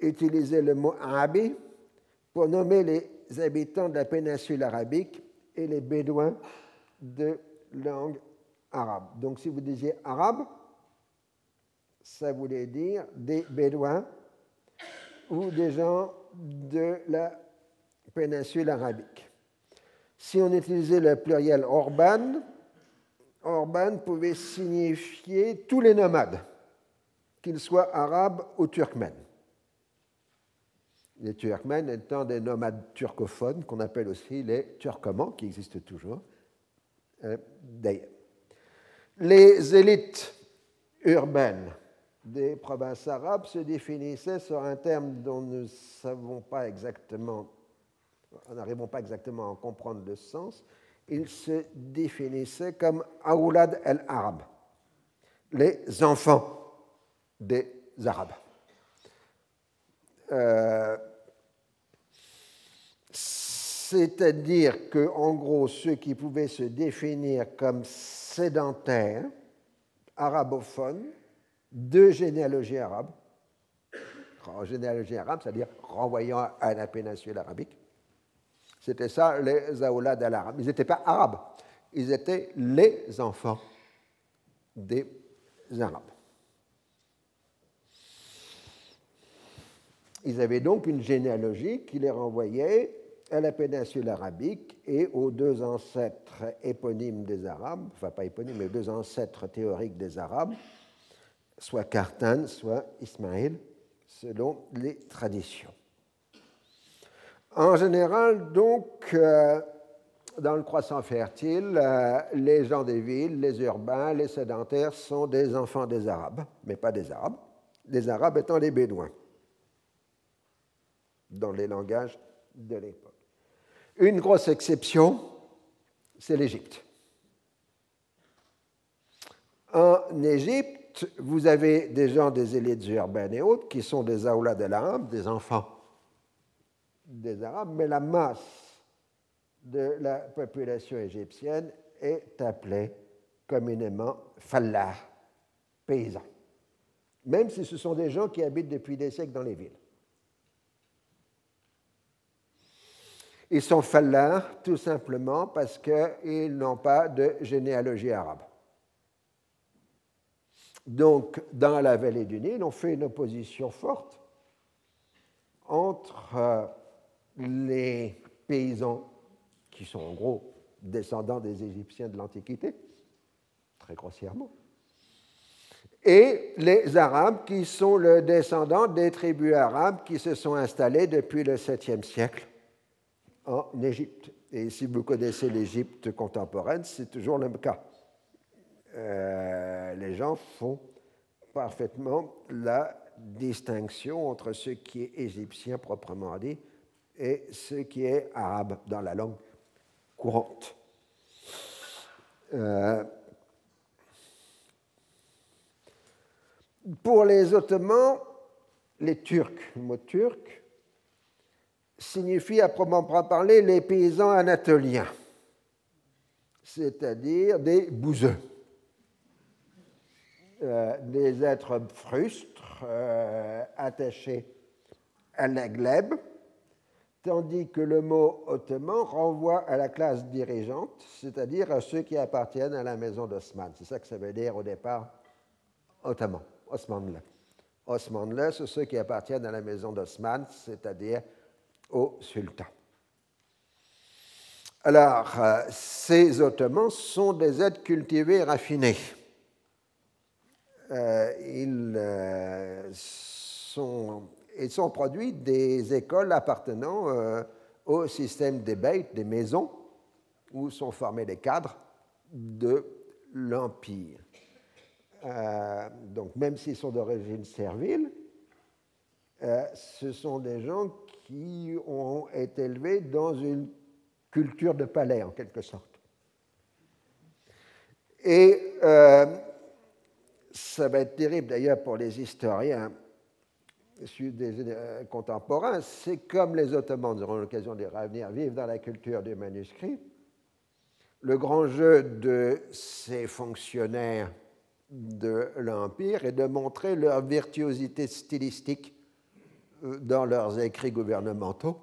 utilisaient le mot arabi pour nommer les habitants de la péninsule arabique et les bédouins de langue arabe. Donc si vous disiez arabe, ça voulait dire des bédouins ou des gens de la péninsule arabique. Si on utilisait le pluriel orban, orban pouvait signifier tous les nomades, qu'ils soient arabes ou turkmènes les Turkmènes étant des nomades turcophones qu'on appelle aussi les Turcomans, qui existent toujours euh. Les élites urbaines des provinces arabes se définissaient sur un terme dont nous savons pas exactement, n'arrivons pas exactement à comprendre le sens. Ils se définissaient comme Aoulad el-Arab, les enfants des Arabes. Euh, c'est-à-dire que, en gros, ceux qui pouvaient se définir comme sédentaires, arabophones, de généalogie arabe, généalogie arabe, c'est-à-dire renvoyant à la péninsule arabique, c'était ça les aoulad al-arab. Ils n'étaient pas arabes, ils étaient les enfants des arabes. Ils avaient donc une généalogie qui les renvoyait à la péninsule arabique et aux deux ancêtres éponymes des Arabes, enfin pas éponymes, mais deux ancêtres théoriques des Arabes, soit Cartan, soit Ismaël, selon les traditions. En général, donc, euh, dans le croissant fertile, euh, les gens des villes, les urbains, les sédentaires sont des enfants des Arabes, mais pas des Arabes, les Arabes étant les Bédouins dans les langages de l'époque. Une grosse exception, c'est l'Égypte. En Égypte, vous avez des gens des élites urbaines et autres qui sont des aoulas de l'Arabe, des enfants des Arabes, mais la masse de la population égyptienne est appelée communément fallah, paysans, même si ce sont des gens qui habitent depuis des siècles dans les villes. Ils sont fallahs tout simplement parce qu'ils n'ont pas de généalogie arabe. Donc, dans la vallée du Nil, on fait une opposition forte entre euh, les paysans, qui sont en gros descendants des Égyptiens de l'Antiquité, très grossièrement, et les Arabes, qui sont le descendant des tribus arabes qui se sont installées depuis le 7e siècle en Égypte. Et si vous connaissez l'Égypte contemporaine, c'est toujours le cas. Euh, les gens font parfaitement la distinction entre ce qui est égyptien proprement dit et ce qui est arabe dans la langue courante. Euh, pour les Ottomans, les Turcs, le mot turc, signifie à proprement parler les paysans anatoliens, c'est-à-dire des bouseux, euh, des êtres frustres, euh, attachés à la glèbe, tandis que le mot ottoman renvoie à la classe dirigeante, c'est-à-dire à ceux qui appartiennent à la maison d'Osman. C'est ça que ça veut dire au départ ottoman, Osmanlı. Osmanlı, c'est ceux qui appartiennent à la maison d'Osman, c'est-à-dire au sultan. Alors, euh, ces Ottomans sont des êtres cultivés et raffinés. Euh, ils, euh, sont, sont, produits des écoles appartenant au système des bêtes, des maisons, où sont formés les cadres de l'Empire. donc, même s'ils sont d'origine servile, ce sont des gens qui ont été élevés dans une culture de palais, en quelque sorte. Et euh, ça va être terrible d'ailleurs pour les historiens euh, contemporains, c'est comme les Ottomans auront l'occasion de revenir vivre dans la culture du manuscrit. Le grand jeu de ces fonctionnaires de l'Empire est de montrer leur virtuosité stylistique dans leurs écrits gouvernementaux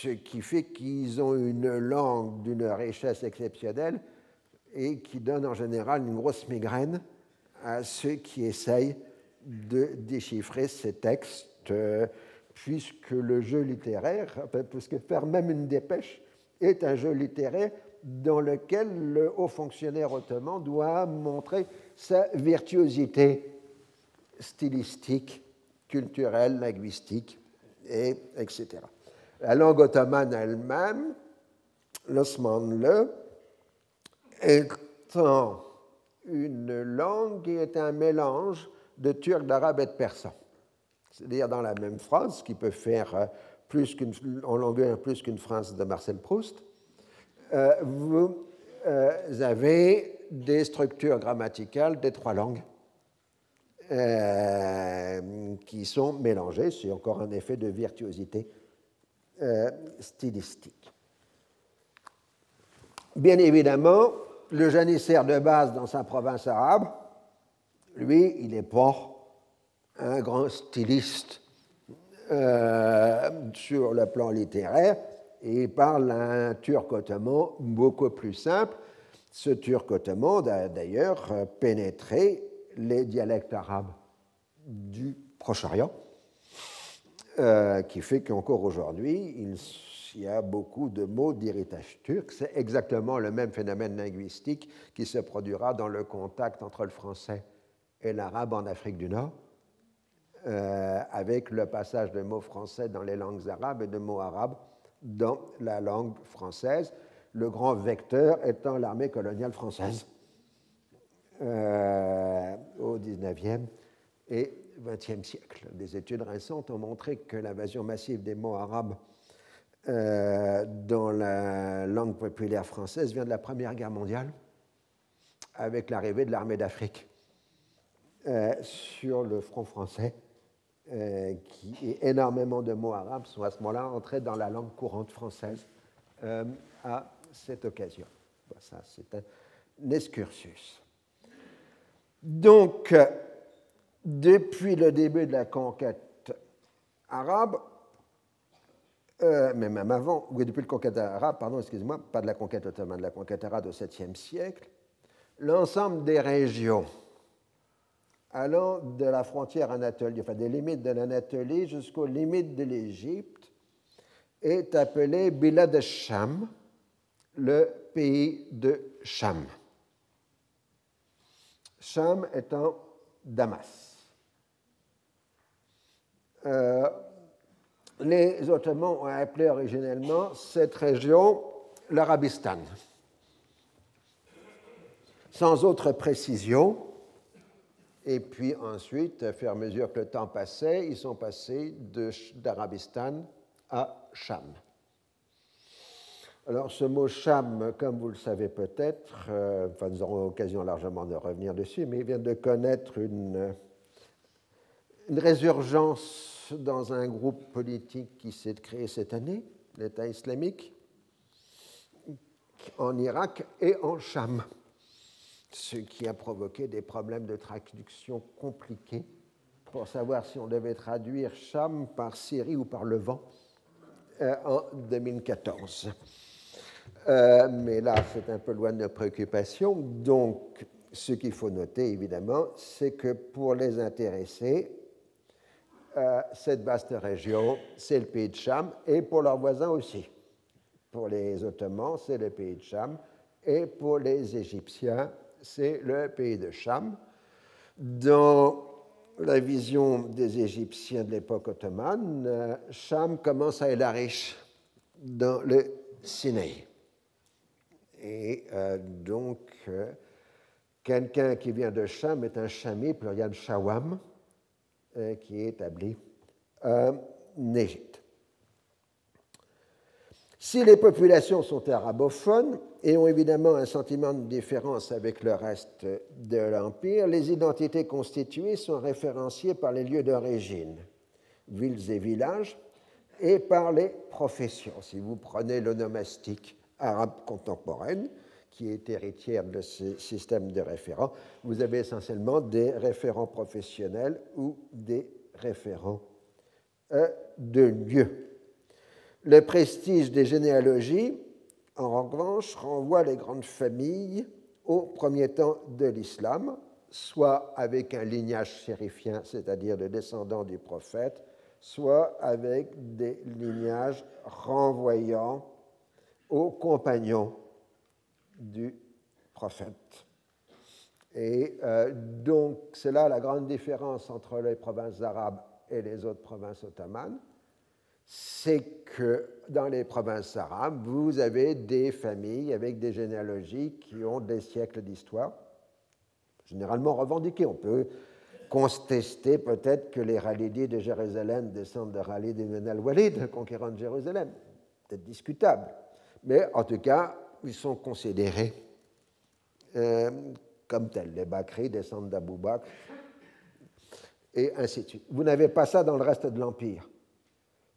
ce qui fait qu'ils ont une langue d'une richesse exceptionnelle et qui donne en général une grosse migraine à ceux qui essayent de déchiffrer ces textes, puisque le jeu littéraire, puisque faire même une dépêche est un jeu littéraire dans lequel le haut fonctionnaire ottoman doit montrer sa virtuosité stylistique, culturelle, linguistique, et etc. La langue ottomane elle-même, l'osmanlı, étant une langue qui est un mélange de turc, d'arabe et de persan. C'est-à-dire dans la même phrase, qui peut faire euh, plus qu'une, en longueur plus qu'une phrase de Marcel Proust, euh, vous euh, avez des structures grammaticales des trois langues qui sont mélangées. C'est encore un effet de virtuosité euh, stylistique. Bien évidemment, le janissaire de base dans sa province arabe, lui, il n'est pas un grand styliste euh, sur le plan littéraire, et il parle un turc ottoman beaucoup plus simple. Ce turc ottoman a d'ailleurs pénétré les dialectes arabes du Proche-Orient euh, qui fait qu'encore aujourd'hui, il y a beaucoup de mots d'héritage turc. C'est exactement le même phénomène linguistique qui se produira dans le contact entre le français et l'arabe en Afrique du Nord, euh, avec le passage de mots français dans les langues arabes et de mots arabes dans la langue française, le grand vecteur étant l'armée coloniale française euh, au XIXe et XXe siècle. Des études récentes ont montré que l'invasion massive des mots arabes euh, dans la langue populaire française vient de la Première Guerre mondiale, avec l'arrivée de l'armée d'Afrique euh, sur le front français, qui, énormément de mots arabes sont à ce moment-là entrés dans la langue courante française à cette occasion. ça, c'est un excursus. Donc, depuis le début de la conquête arabe, euh, mais même avant, ou depuis la conquête arabe, pardon, excusez-moi, pas de la conquête ottomane, de la conquête arabe au 7e siècle, l'ensemble des régions allant de la frontière anatolienne, enfin des limites de l'Anatolie jusqu'aux limites de l'Égypte, est appelé Bilad al-Sham, le pays de Sham. Sham étant Damas. Euh, les Ottomans ont appelé originellement cette région l'Arabistan. Sans autre précision, et puis ensuite, à mesure que le temps passait, ils sont passés d'Arabistan à Cham. Alors ce mot Cham, comme vous le savez peut-être, euh, enfin, nous aurons l'occasion largement de revenir dessus, mais il vient de connaître une, résurgence dans un groupe politique qui s'est créé cette année, l'État islamique, en Irak et en Cham, ce qui a provoqué des problèmes de traduction compliqués pour savoir si on devait traduire Cham par Syrie ou par le vent euh, en 2014. Euh, mais là, c'est un peu loin de nos préoccupations. Donc, ce qu'il faut noter, évidemment, c'est que pour les intéressés, euh, cette vaste région, c'est le pays de Cham, et pour leurs voisins aussi. Pour les Ottomans, c'est le pays de Cham, et pour les Égyptiens, c'est le pays de Cham. Dans la vision des Égyptiens de l'époque ottomane, euh, Cham commence à riche dans le Sinaï. Et euh, donc, quelqu'un qui vient de Cham est un chami, pluriel shawam, euh, qui est établi en Égypte. Si les populations sont arabophones et ont évidemment un sentiment de différence avec le reste de l'Empire, les identités constituées sont référenciées par les lieux d'origine, villes et villages, et par les professions. Si vous prenez l'onomastique arabe contemporaine, qui est héritière de ce système de référents, vous avez essentiellement des référents professionnels ou des référents euh, de lieu. Le prestige des généalogies, en revanche, renvoie les grandes familles au premier temps de l'islam, soit avec un lignage chérifien, c'est-à-dire de descendants du prophète, soit avec des lignages renvoyant aux compagnons du prophète. Et euh, donc, c'est là la grande différence entre les provinces arabes et les autres provinces ottomanes. C'est que dans les provinces arabes, vous avez des familles avec des généalogies qui ont des siècles d'histoire, généralement revendiquées. On peut contester peut-être que les Ralidis de Jérusalem descendent de Khalid ibn al-Walid, conquérant de Jérusalem. C'est discutable. Mais en tout cas, ils sont considérés euh, comme tels. Les Bakri descendent d'Abou Bakr, et ainsi de suite. Vous n'avez pas ça dans le reste de l'Empire.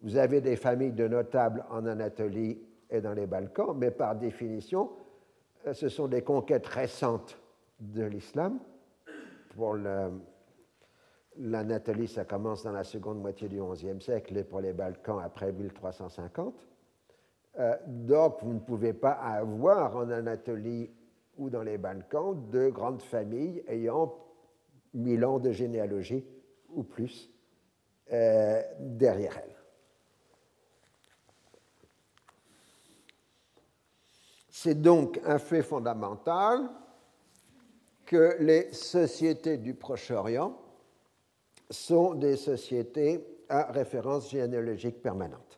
Vous avez des familles de notables en Anatolie et dans les Balkans, mais par définition, euh, ce sont des conquêtes récentes de l'islam. Pour l'Anatolie, ça commence dans la seconde moitié du XIe siècle, et pour les Balkans, après 1350. Euh, donc, vous ne pouvez pas avoir en Anatolie ou dans les Balkans de grandes familles ayant mille ans de généalogie ou plus euh, derrière elles. C'est donc un fait fondamental que les sociétés du Proche-Orient sont des sociétés à référence généalogique permanente.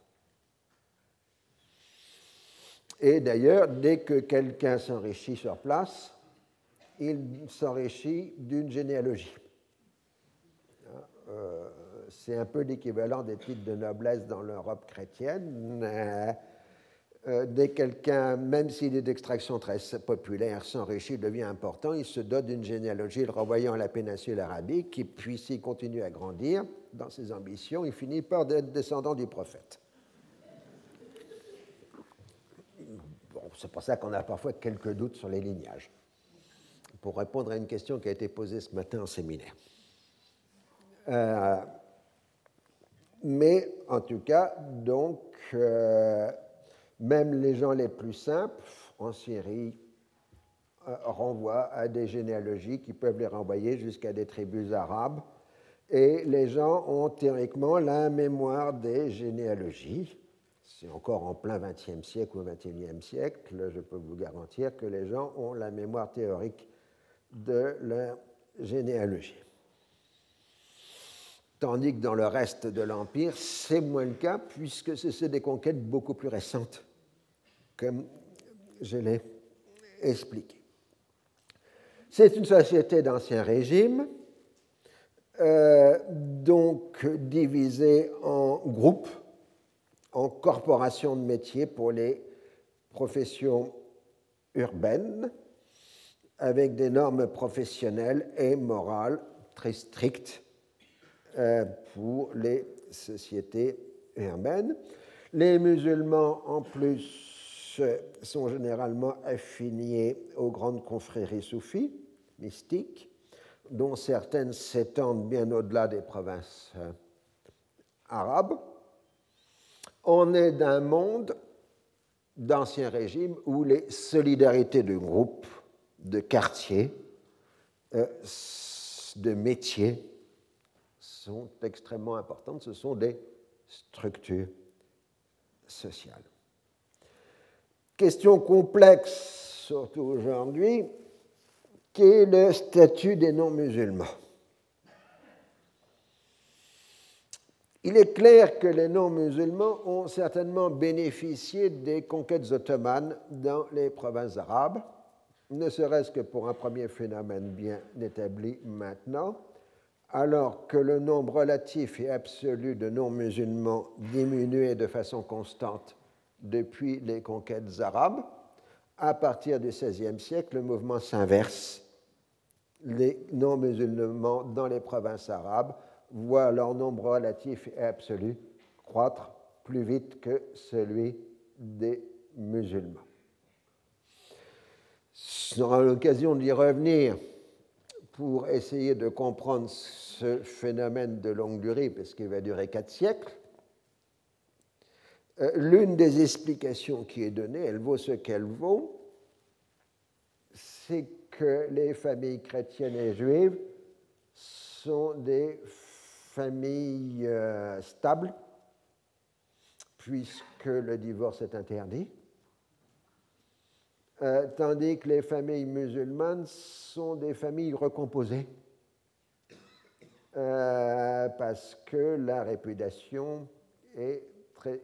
Et d'ailleurs, dès que quelqu'un s'enrichit sur place, il s'enrichit d'une généalogie. Euh, c'est un peu l'équivalent des titres de noblesse dans l'Europe chrétienne. Euh, dès que quelqu'un, même s'il est d'extraction très populaire, s'enrichit, devient important, il se dote d'une généalogie le renvoyant à la péninsule arabique, et puis s'il continue à grandir dans ses ambitions, il finit par être descendant du prophète. C'est pour ça qu'on a parfois quelques doutes sur les lignages. Pour répondre à une question qui a été posée ce matin en séminaire. Euh, mais en tout cas, donc, euh, même les gens les plus simples en Syrie euh, renvoient à des généalogies qui peuvent les renvoyer jusqu'à des tribus arabes. Et les gens ont théoriquement la mémoire des généalogies c'est encore en plein XXe siècle ou XXIe siècle, je peux vous garantir que les gens ont la mémoire théorique de la généalogie. Tandis que dans le reste de l'Empire, c'est moins le cas, puisque c'est des conquêtes beaucoup plus récentes, comme je l'ai expliqué. C'est une société d'ancien régime, euh, donc divisée en groupes en corporation de métiers pour les professions urbaines, avec des normes professionnelles et morales très strictes euh, pour les sociétés urbaines. Les musulmans, en plus, sont généralement affiliés aux grandes confréries soufis, mystiques, dont certaines s'étendent bien au-delà des provinces euh, arabes. On est d'un monde d'ancien régime où les solidarités de groupes, de quartiers, euh, de métiers sont extrêmement importantes. Ce sont des structures sociales. Question complexe, surtout aujourd'hui, qu'est le statut des non-musulmans? Il est clair que les non-musulmans ont certainement bénéficié des conquêtes ottomanes dans les provinces arabes, ne serait-ce que pour un premier phénomène bien établi maintenant, alors que le nombre relatif et absolu de non-musulmans diminuait de façon constante depuis les conquêtes arabes, à partir du XVIe siècle, le mouvement s'inverse. Les non-musulmans dans les provinces arabes voient leur nombre relatif et absolu croître plus vite que celui des musulmans. On aura l'occasion d'y revenir pour essayer de comprendre ce phénomène de longue durée, parce qu'il va durer quatre siècles. Euh, l'une des explications qui est donnée, elle vaut ce qu'elle vaut, c'est que les familles chrétiennes et juives sont des famille euh, stable, puisque le divorce est interdit, euh, tandis que les familles musulmanes sont des familles recomposées, euh, parce que la répudiation est très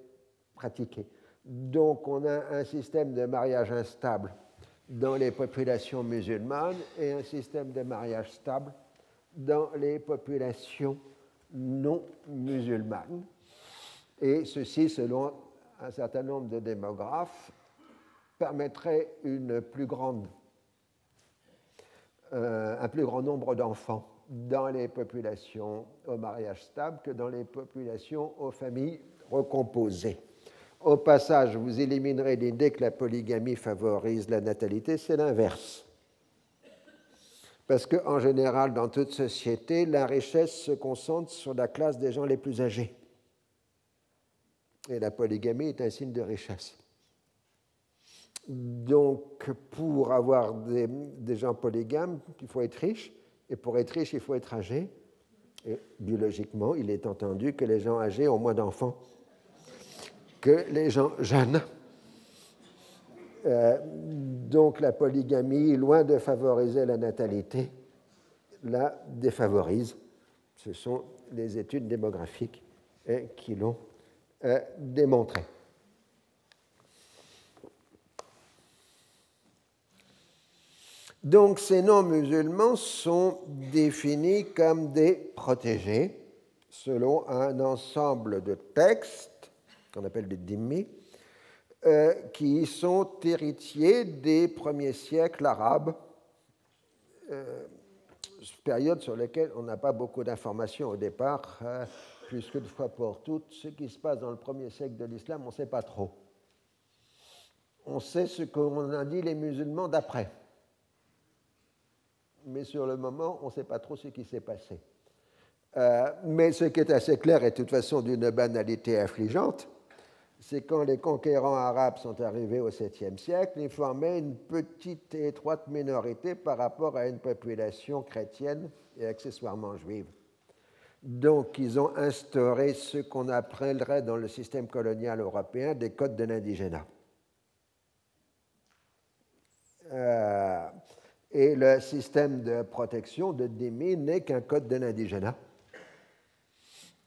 pratiquée. Donc on a un système de mariage instable dans les populations musulmanes et un système de mariage stable dans les populations non musulmanes. Et ceci, selon un certain nombre de démographes, permettrait euh, un plus grand nombre d'enfants dans les populations au mariage stable que dans les populations aux familles recomposées. Au passage, vous éliminerez l'idée que la polygamie favorise la natalité, c'est l'inverse parce qu'en général, dans toute société, la richesse se concentre sur la classe des gens les plus âgés. Et la polygamie est un signe de richesse. Donc, pour avoir des, gens polygames, il faut être riche, et pour être riche, il faut être âgé. Et biologiquement, il est entendu que les gens âgés ont moins d'enfants que les gens jeunes. Euh, donc la polygamie, loin de favoriser la natalité, la défavorise. Ce sont les études démographiques hein, qui l'ont euh, démontré. Donc ces non-musulmans sont définis comme des protégés selon un ensemble de textes qu'on appelle des dhimmi, euh, qui sont héritiers des premiers siècles arabes, euh, période sur laquelle on n'a pas beaucoup d'informations au départ, euh, puisque de fois pour toutes, ce qui se passe dans le premier siècle de l'islam, on ne sait pas trop. On sait ce qu'on a dit les musulmans d'après. Mais sur le moment, on ne sait pas trop ce qui s'est passé. mais ce qui est assez clair et de toute façon d'une banalité affligeante, c'est quand les conquérants arabes sont arrivés au 7e siècle, ils formaient une petite et étroite minorité par rapport à une population chrétienne et accessoirement juive. Donc, ils ont instauré ce qu'on appellerait dans le système colonial européen des codes de l'indigénat. Euh, et le système de protection de Demi n'est qu'un code de l'indigénat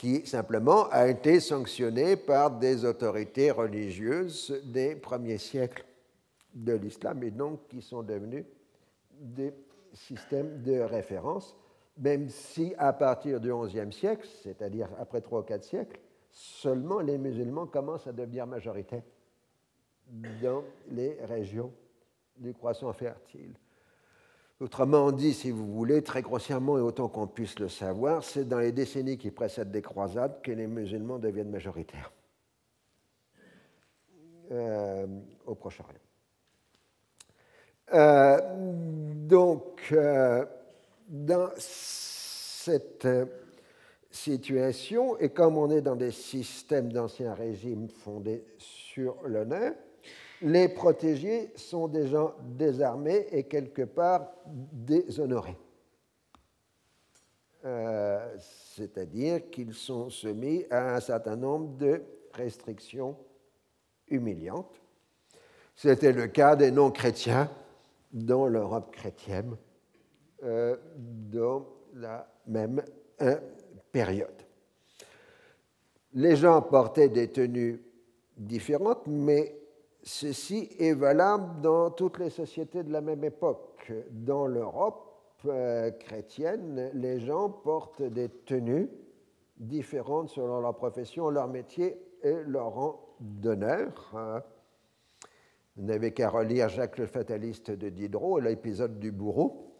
qui simplement a été sanctionné par des autorités religieuses des premiers siècles de l'islam et donc qui sont devenus des systèmes de référence, même si à partir du XIe siècle, c'est-à-dire après trois ou quatre siècles, seulement les musulmans commencent à devenir majoritaires dans les régions du croissant fertile. Autrement dit, si vous voulez, très grossièrement et autant qu'on puisse le savoir, c'est dans les décennies qui précèdent les croisades que les musulmans deviennent majoritaires euh, au Proche-Orient. Euh, donc, euh, Dans cette situation, et comme on est dans des systèmes d'ancien régime fondés sur l'honneur, les protégés sont des gens désarmés et quelque part déshonorés. Euh, c'est-à-dire qu'ils sont soumis à un certain nombre de restrictions humiliantes. C'était le cas des non-chrétiens dans l'Europe chrétienne euh, dans la même euh, période. Les gens portaient des tenues différentes, mais ceci est valable dans toutes les sociétés de la même époque. Dans l'Europe euh, chrétienne, les gens portent des tenues différentes selon leur profession, leur métier et leur rang d'honneur. Vous n'avez qu'à relire Jacques le Fataliste de Diderot, l'épisode du bourreau,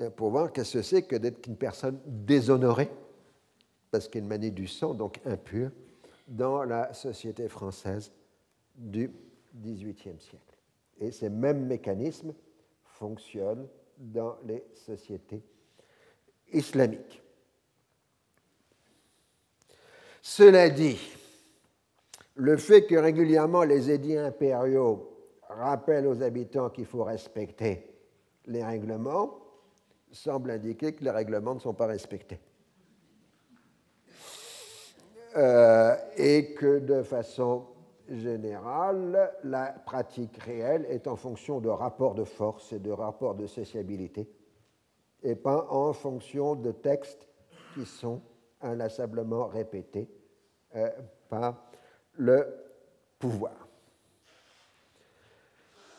euh, pour voir qu'est-ce que c'est que d'être une personne déshonorée, parce qu'il manie du sang, donc impur, dans la société française du XVIIIe siècle. Et ces mêmes mécanismes fonctionnent dans les sociétés islamiques. Cela dit, le fait que régulièrement les édits impériaux rappellent aux habitants qu'il faut respecter les règlements semble indiquer que les règlements ne sont pas respectés. Euh, et que de façon générale, la pratique réelle est en fonction de rapports de force et de rapports de sociabilité, et pas en fonction de textes qui sont inlassablement répétés euh, par le pouvoir.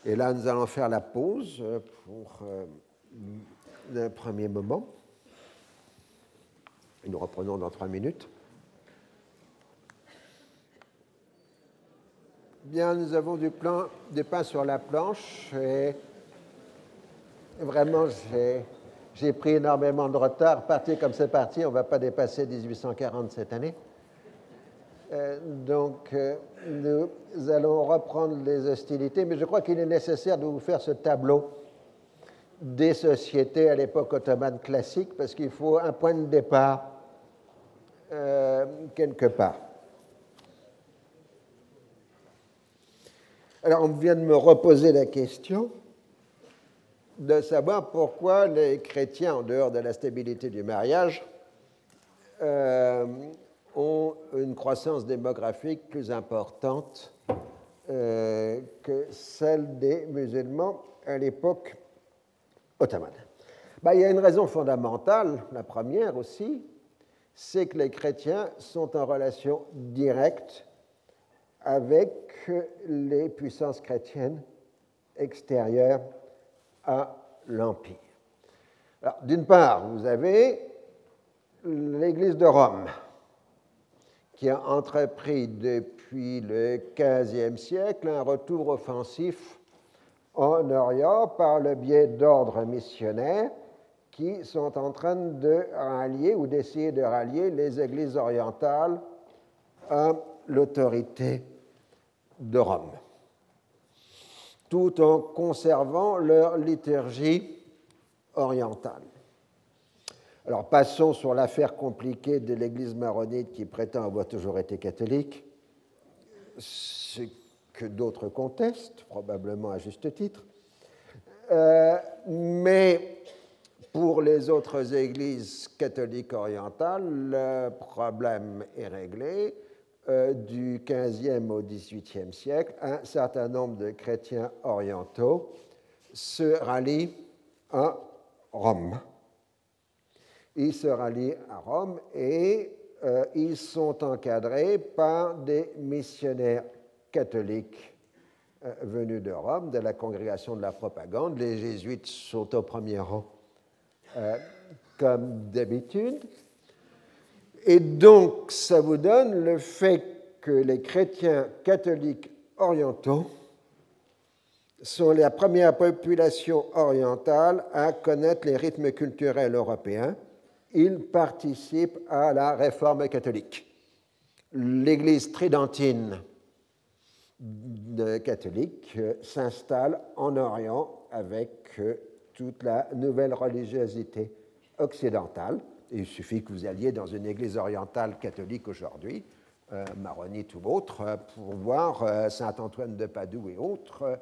Et là, nous allons faire la pause pour euh, le premier moment. Nous reprenons dans trois minutes. Bien, nous avons du, plan, du pain sur la planche et vraiment, j'ai pris énormément de retard. Parti comme c'est parti, on ne va pas dépasser 1840 cette année. Euh, donc, euh, nous allons reprendre les hostilités, mais je crois qu'il est nécessaire de vous faire ce tableau des sociétés à l'époque ottomane classique, parce qu'il faut un point de départ euh, quelque part. Alors, on vient de me reposer la question de savoir pourquoi les chrétiens, en dehors de la stabilité du mariage, ont une croissance démographique plus importante euh, que celle des musulmans à l'époque ottomane. Ben, il y a une raison fondamentale, la première aussi, c'est que les chrétiens sont en relation directe avec les puissances chrétiennes extérieures à l'Empire. D'une part, vous avez l'Église de Rome, qui a entrepris depuis le XVe siècle un retour offensif en Orient par le biais d'ordres missionnaires qui sont en train de rallier ou d'essayer de rallier les églises orientales à l'autorité de Rome, tout en conservant leur liturgie orientale. Alors passons sur l'affaire compliquée de l'Église maronite qui prétend avoir toujours été catholique, ce que d'autres contestent, probablement à juste titre. Euh, mais pour les autres églises catholiques orientales, le problème est réglé. Euh, du XVe au XVIIIe siècle, un certain nombre de chrétiens orientaux se rallient à Rome ils se rallient à Rome et euh, ils sont encadrés par des missionnaires catholiques euh, venus de Rome, de la congrégation de la propagande. Les jésuites sont au premier rang, comme d'habitude. Et donc, ça vous donne le fait que les chrétiens catholiques orientaux sont la première population orientale à connaître les rythmes culturels européens il participe à la réforme catholique. L'Église tridentine catholique s'installe en Orient avec toute la nouvelle religiosité occidentale. Il suffit que vous alliez dans une église orientale catholique aujourd'hui, euh, maronite ou autre, euh, pour voir euh, Saint Antoine de Padoue et autres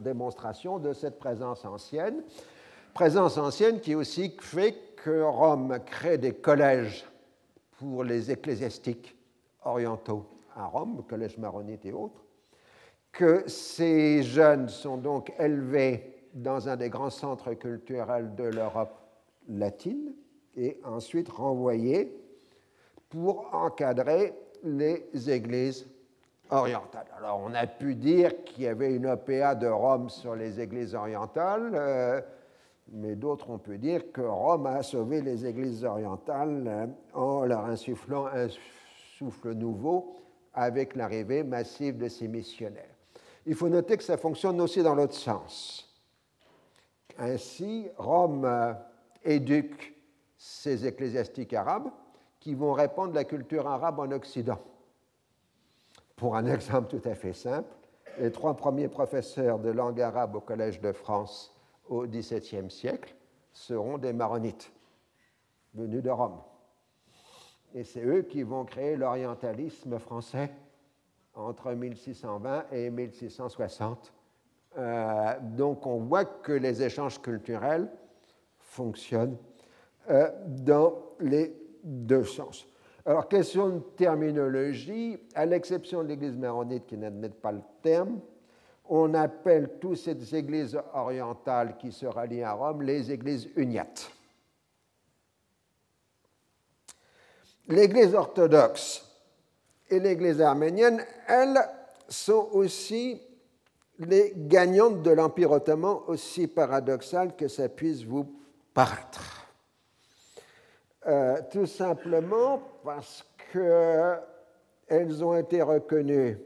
démonstrations de cette présence ancienne. Présence ancienne qui aussi fait que Rome crée des collèges pour les ecclésiastiques orientaux à Rome, collège maronite et autres, que ces jeunes sont donc élevés dans un des grands centres culturels de l'Europe latine et ensuite renvoyés pour encadrer les églises orientales. Alors on a pu dire qu'il y avait une OPA de Rome sur les églises orientales, euh, mais d'autres ont pu dire que Rome a sauvé les églises orientales euh, en leur insufflant un souffle nouveau avec l'arrivée massive de ces missionnaires. Il faut noter que ça fonctionne aussi dans l'autre sens. Ainsi, Rome euh, éduque ces ecclésiastiques arabes qui vont répandre la culture arabe en Occident. Pour un exemple tout à fait simple, les trois premiers professeurs de langue arabe au Collège de France au XVIIe siècle seront des maronites venus de Rome. Et c'est eux qui vont créer l'orientalisme français entre 1620 et 1660. Euh, donc on voit que les échanges culturels fonctionnent euh, dans les deux sens. Alors, question de terminologie, à l'exception de l'Église maronite qui n'admet pas le terme, on appelle toutes ces églises orientales qui se rallient à Rome les églises uniates. L'Église orthodoxe et l'Église arménienne, elles, sont aussi les gagnantes de l'Empire ottoman, aussi paradoxal que ça puisse vous paraître. Euh, tout simplement parce qu'elles ont été reconnues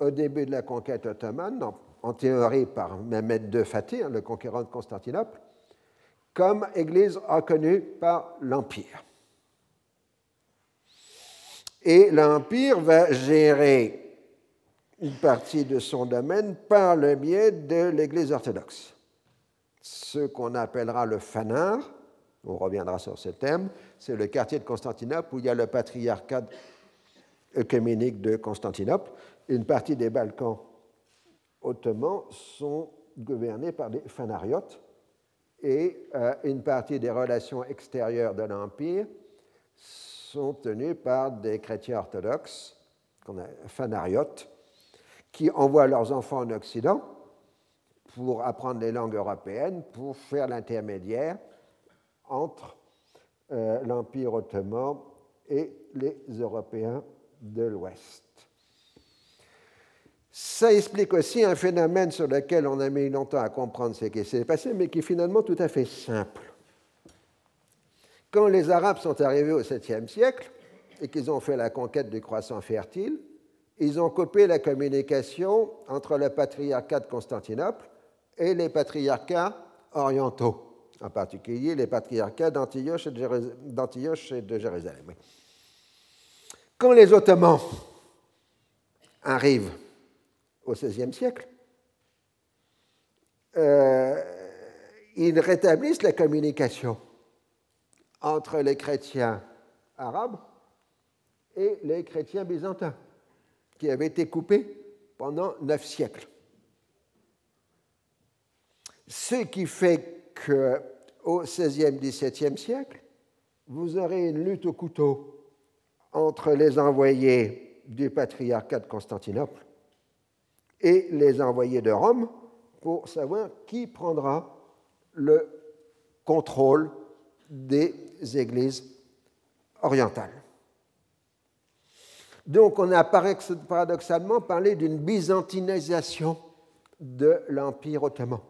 au début de la conquête ottomane, en, théorie par Mehmed II Fatih, le conquérant de Constantinople, comme église reconnue par l'Empire. Et l'Empire va gérer une partie de son domaine par le biais de l'Église orthodoxe, ce qu'on appellera le Fanar, on reviendra sur ce thème, c'est le quartier de Constantinople où il y a le patriarcat œcuménique de Constantinople. Une partie des Balkans ottomans sont gouvernés par des fanariotes et euh, une partie des relations extérieures de l'Empire sont tenues par des chrétiens orthodoxes, fanariotes, qui envoient leurs enfants en Occident pour apprendre les langues européennes, pour faire l'intermédiaire entre euh, l'Empire ottoman et les Européens de l'Ouest. Ça explique aussi un phénomène sur lequel on a mis longtemps à comprendre ce qui s'est passé, mais qui est finalement tout à fait simple. Quand les Arabes sont arrivés au 7e siècle et qu'ils ont fait la conquête du croissant fertile, ils ont coupé la communication entre le patriarcat de Constantinople et les patriarcats orientaux en particulier les patriarcats d'Antioche et, de Jérusalem. Quand les Ottomans arrivent au XVIe siècle, euh, ils rétablissent la communication entre les chrétiens arabes et les chrétiens byzantins, qui avaient été coupés pendant neuf siècles. Ce qui fait qu'au XVIe, XVIIe siècle, vous aurez une lutte au couteau entre les envoyés du patriarcat de Constantinople et les envoyés de Rome pour savoir qui prendra le contrôle des églises orientales. Donc on a paradoxalement parlé d'une byzantinisation de l'Empire ottoman.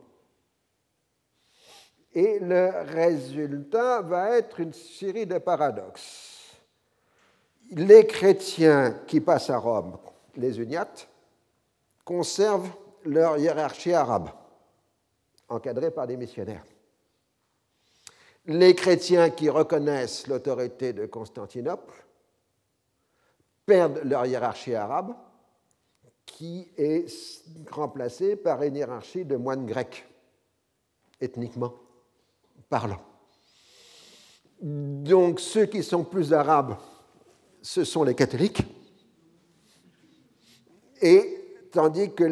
Et le résultat va être une série de paradoxes. Les chrétiens qui passent à Rome, les uniates, conservent leur hiérarchie arabe, encadrée par des missionnaires. Les chrétiens qui reconnaissent l'autorité de Constantinople perdent leur hiérarchie arabe, qui est remplacée par une hiérarchie de moines grecs ethniquement parlant. Donc ceux qui sont plus arabes, ce sont les catholiques, et tandis que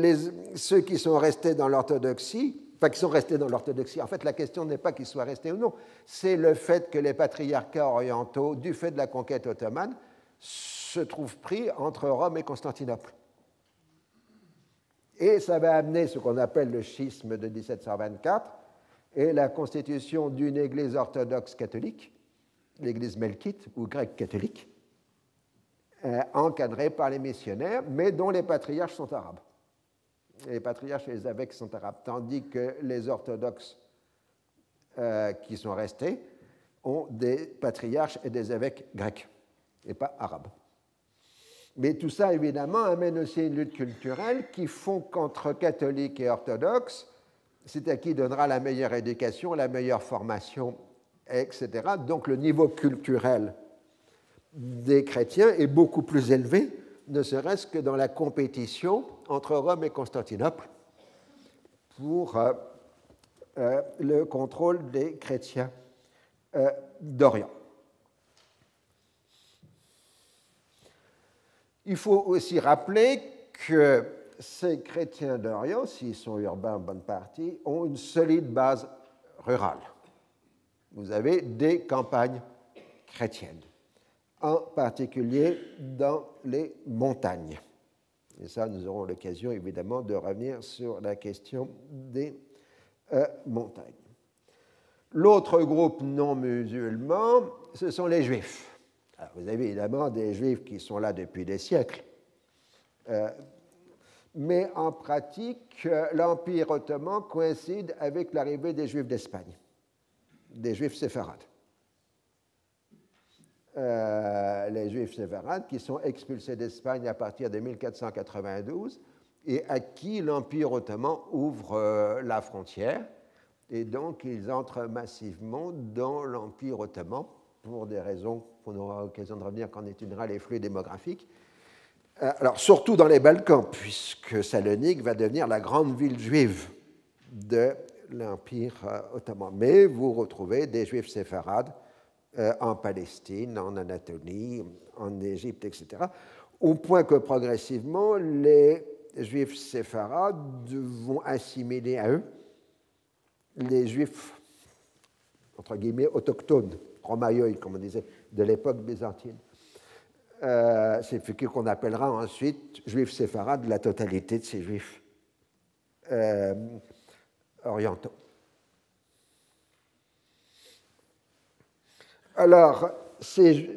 ceux qui sont restés dans l'orthodoxie, enfin qui sont restés dans l'orthodoxie, en fait la question n'est pas qu'ils soient restés ou non, c'est le fait que les patriarcats orientaux, du fait de la conquête ottomane, se trouvent pris entre Rome et Constantinople. Et ça va amener ce qu'on appelle le schisme de 1724 et la constitution d'une église orthodoxe catholique, l'église melkite ou grecque catholique, euh, encadrée par les missionnaires, mais dont les patriarches sont arabes. Les patriarches et les évêques sont arabes, tandis que les orthodoxes euh, qui sont restés ont des patriarches et des évêques grecs, et pas arabes. Mais tout ça, évidemment, amène aussi une lutte culturelle qui font qu'entre catholiques et orthodoxes, c'est à qui donnera la meilleure éducation, la meilleure formation, etc. Donc le niveau culturel des chrétiens est beaucoup plus élevé, ne serait-ce que dans la compétition entre Rome et Constantinople pour euh, euh, le contrôle des chrétiens euh, d'Orient. Il faut aussi rappeler que ces chrétiens d'Orient, s'ils sont urbains en bonne partie, ont une solide base rurale. Vous avez des campagnes chrétiennes, en particulier dans les montagnes. Et ça, nous aurons l'occasion évidemment de revenir sur la question des euh, montagnes. L'autre groupe non musulman, ce sont les juifs vous avez évidemment des juifs qui sont là depuis des siècles, euh, mais en pratique, euh, l'Empire ottoman coïncide avec l'arrivée des juifs d'Espagne, des juifs séfarades. Euh, les juifs séfarades qui sont expulsés d'Espagne à partir de 1492 et à qui l'Empire ottoman ouvre la frontière. Et donc, ils entrent massivement dans l'Empire ottoman pour des raisons qu'on aura l'occasion de revenir quand on étudiera les flux démographiques. Euh, alors, surtout dans les Balkans, puisque Salonique va devenir la grande ville juive de l'Empire euh, ottoman. Mais vous retrouvez des juifs séfarades euh, en Palestine, en Anatolie, en Égypte, etc. Au point que progressivement, les juifs séfarades vont assimiler à eux les juifs, entre guillemets, autochtones Romaïoi, comme on disait, de l'époque byzantine. Euh, c'est ce qu'on appellera ensuite juifs séfarades, la totalité de ces juifs euh, orientaux. Alors,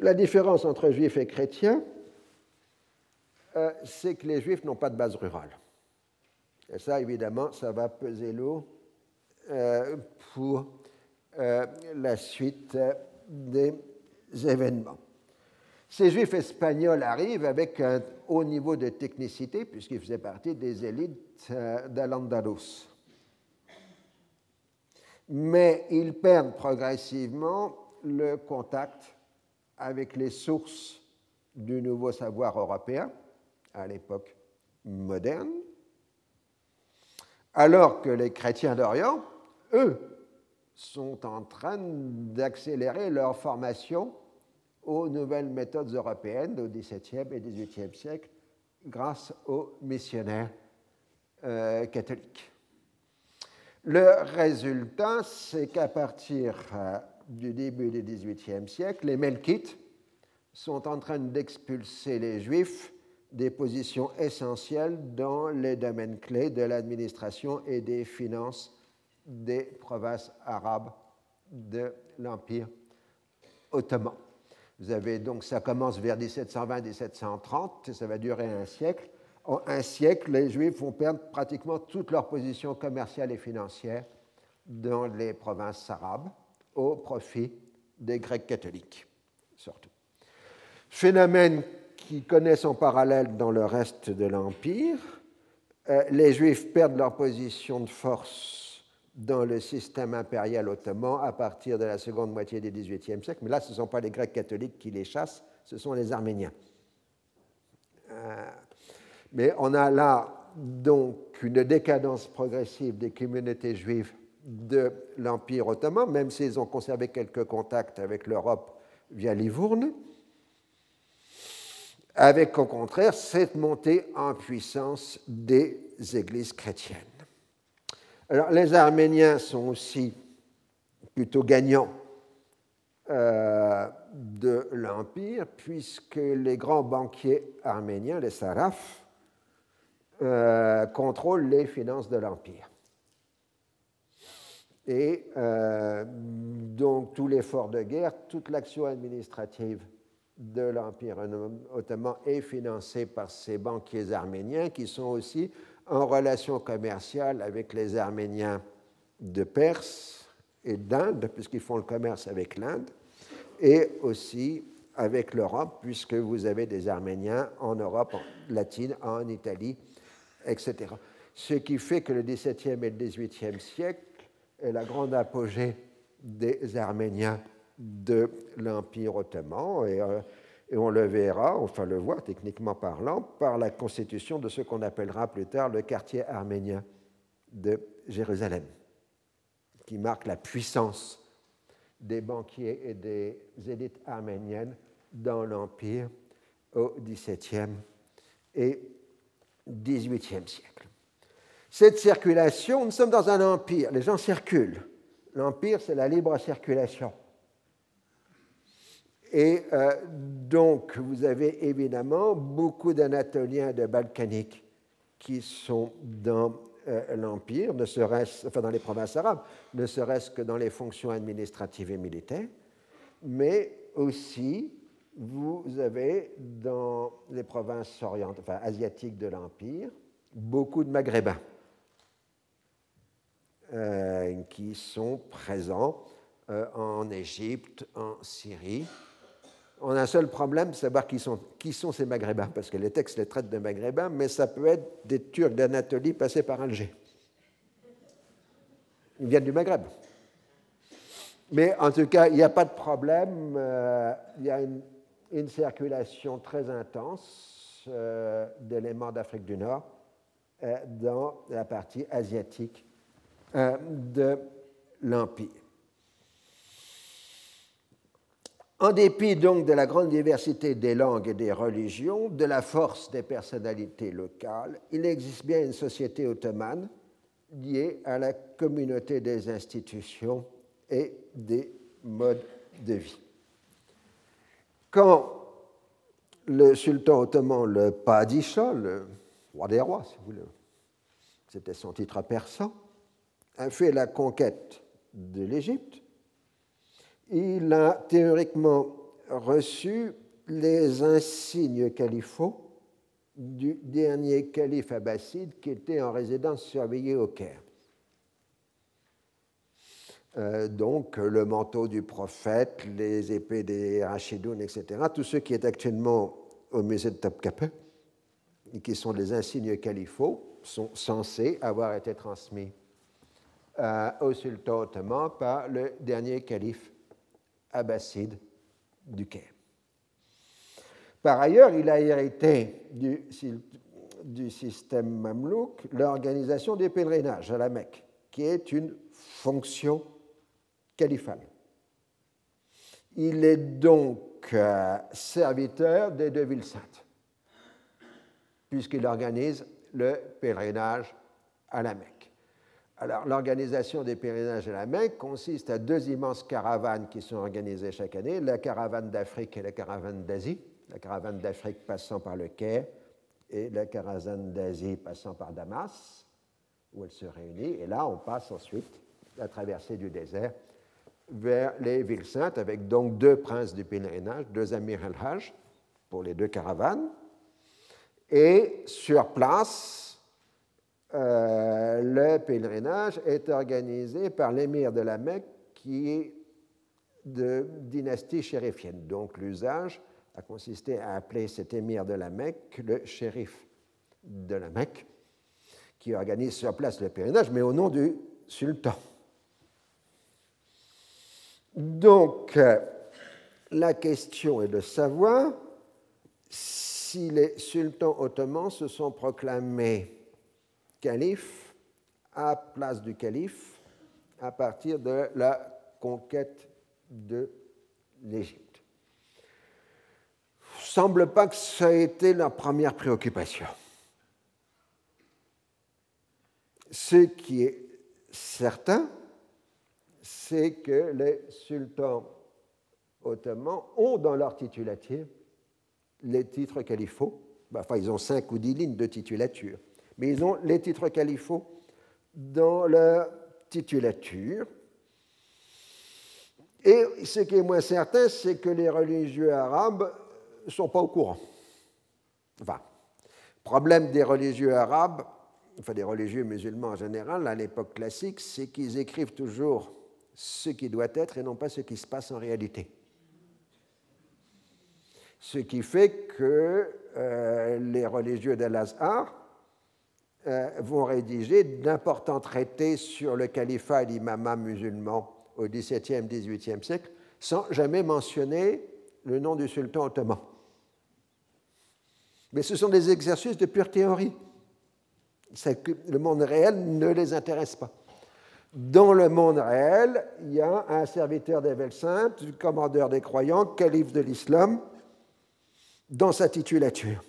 la différence entre juifs et chrétiens, euh, c'est que les juifs n'ont pas de base rurale. Et ça, évidemment, ça va peser lourd pour la suite des événements. Ces juifs espagnols arrivent avec un haut niveau de technicité, puisqu'ils faisaient partie des élites euh, d'Al-Andalus. Mais ils perdent progressivement le contact avec les sources du nouveau savoir européen à l'époque moderne, alors que les chrétiens d'Orient, eux, sont en train d'accélérer leur formation aux nouvelles méthodes européennes au XVIIe et XVIIIe siècle grâce aux missionnaires euh, catholiques. Le résultat, c'est qu'à partir euh, du début du XVIIIe siècle, les Melkites sont en train d'expulser les Juifs des positions essentielles dans les domaines clés de l'administration et des finances des provinces arabes de l'Empire ottoman. Vous avez donc, ça commence vers 1720-1730, ça va durer un siècle. En un siècle, les Juifs vont perdre pratiquement toute leur position commerciale et financière dans les provinces arabes, au profit des Grecs catholiques, surtout. Phénomène qui connaît son parallèle dans le reste de l'Empire. Euh, les Juifs perdent leur position de force dans le système impérial ottoman à partir de la seconde moitié du XVIIIe siècle. Mais là, ce ne sont pas les Grecs catholiques qui les chassent, ce sont les Arméniens. Euh, mais on a là donc une décadence progressive des communautés juives de l'Empire ottoman, même s'ils ont conservé quelques contacts avec l'Europe via Livourne, avec au contraire cette montée en puissance des églises chrétiennes. Alors les Arméniens sont aussi plutôt gagnants euh, de l'Empire, puisque les grands banquiers arméniens, les sarafs, euh, contrôlent les finances de l'Empire. Et euh, donc tout l'effort de guerre, toute l'action administrative de l'Empire ottoman est financée par ces banquiers arméniens qui sont aussi en relation commerciale avec les Arméniens de Perse et d'Inde, puisqu'ils font le commerce avec l'Inde, et aussi avec l'Europe, puisque vous avez des Arméniens en Europe latine, en Italie, etc. Ce qui fait que le XVIIe et le XVIIIe siècle est la grande apogée des Arméniens de l'Empire ottoman, euh, et, on le verra, enfin le voit techniquement parlant, par la constitution de ce qu'on appellera plus tard le quartier arménien de Jérusalem, qui marque la puissance des banquiers et des élites arméniennes dans l'Empire au XVIIe et XVIIIe siècle. Cette circulation, nous sommes dans un empire, les gens circulent. L'empire, c'est la libre circulation. Et euh, donc, vous avez évidemment beaucoup d'Anatoliens de Balkaniques qui sont dans euh, l'Empire, enfin dans les provinces arabes, ne serait-ce que dans les fonctions administratives et militaires, mais aussi vous avez dans les provinces orientales, enfin asiatiques de l'Empire, beaucoup de Maghrébins euh, qui sont présents en Égypte, en Syrie. On a un seul problème, savoir qui sont, ces Maghrébins, parce que les textes les traitent de Maghrébins, mais ça peut être des Turcs d'Anatolie passés par Alger. Ils viennent du Maghreb. Mais en tout cas, il n'y a pas de problème. Euh, il y a une circulation très intense euh, d'éléments d'Afrique du Nord euh, dans la partie asiatique de l'Empire. En dépit donc de la grande diversité des langues et des religions, de la force des personnalités locales, il existe bien une société ottomane liée à la communauté des institutions et des modes de vie. Quand le sultan ottoman, le Padisha, le roi des rois, si vous voulez, c'était son titre persan, a fait la conquête de l'Égypte, il a théoriquement reçu les insignes califaux du dernier calife abbasside qui était en résidence surveillée au Caire. Euh, donc le manteau du prophète, les épées des Rachidounes, etc. Tout ce qui est actuellement au musée de Topkapi qui sont les insignes califaux sont censés avoir été transmis euh, au sultan ottoman par le dernier calife abbasside du Caire. Par ailleurs, il a hérité du, du système mamelouk l'organisation des pèlerinages à la Mecque, qui est une fonction califal. Il est donc euh, serviteur des deux villes saintes, puisqu'il organise le pèlerinage à la Mecque. Alors, l'organisation des pèlerinages à la Mecque consiste à deux immenses caravanes qui sont organisées chaque année, la caravane d'Afrique et la caravane d'Asie, la caravane d'Afrique passant par le Caire et la caravane d'Asie passant par Damas, où elle se réunit, et là on passe ensuite la traversée du désert vers les villes saintes, avec donc deux princes du pèlerinage, deux amirs al-Hajj pour les deux caravanes. Et sur place, euh, le pèlerinage est organisé par l'émir de la Mecque qui est de dynastie chérifienne. Donc l'usage a consisté à appeler cet émir de la Mecque le shérif de la Mecque, qui organise sur place le pèlerinage, mais au nom du sultan. Donc, euh, la question est de savoir si les sultans ottomans se sont proclamés califes à place du calife à partir de la conquête de l'Égypte. Semble pas que ça ait été la première préoccupation. Ce qui est certain, c'est que les sultans ottomans ont dans leur titulature les titres califaux. Enfin, ils ont cinq ou dix lignes de titulature, mais ils ont les titres califaux dans leur titulature. Et ce qui est moins certain, c'est que les religieux arabes ne sont pas au courant. Enfin, problème des religieux arabes, enfin des religieux musulmans en général, à l'époque classique, c'est qu'ils écrivent toujours ce qui doit être et non pas ce qui se passe en réalité. Ce qui fait que euh, les religieux d'Al-Azhar vont rédiger d'importants traités sur le califat et l'imamat musulman au XVIIe, XVIIIe siècle, sans jamais mentionner le nom du sultan ottoman. Mais ce sont des exercices de pure théorie. Le monde réel ne les intéresse pas. Dans le monde réel, il y a un serviteur des Saintes, commandeur des croyants, calife de l'islam, dans sa titulature.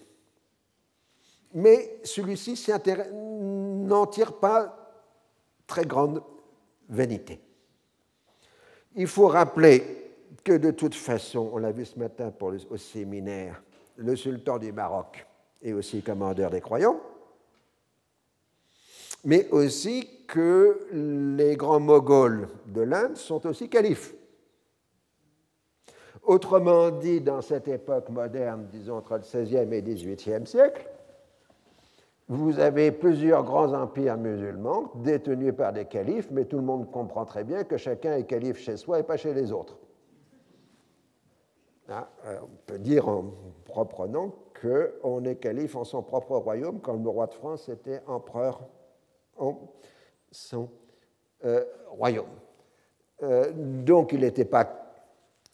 Mais celui-ci n'en tire pas très grande vanité. Il faut rappeler que de toute façon, on l'a vu ce matin au séminaire, le sultan du Maroc est aussi commandeur des croyants, mais aussi que les grands moghols de l'Inde sont aussi califes. Autrement dit, dans cette époque moderne, disons entre le XVIe et XVIIIe siècle, vous avez plusieurs grands empires musulmans détenus par des califes, mais tout le monde comprend très bien que chacun est calife chez soi et pas chez les autres. Ah, euh, on peut dire en propre nom qu'on est calife en son propre royaume, comme le roi de France était empereur en son euh, royaume. Euh, donc il n'était pas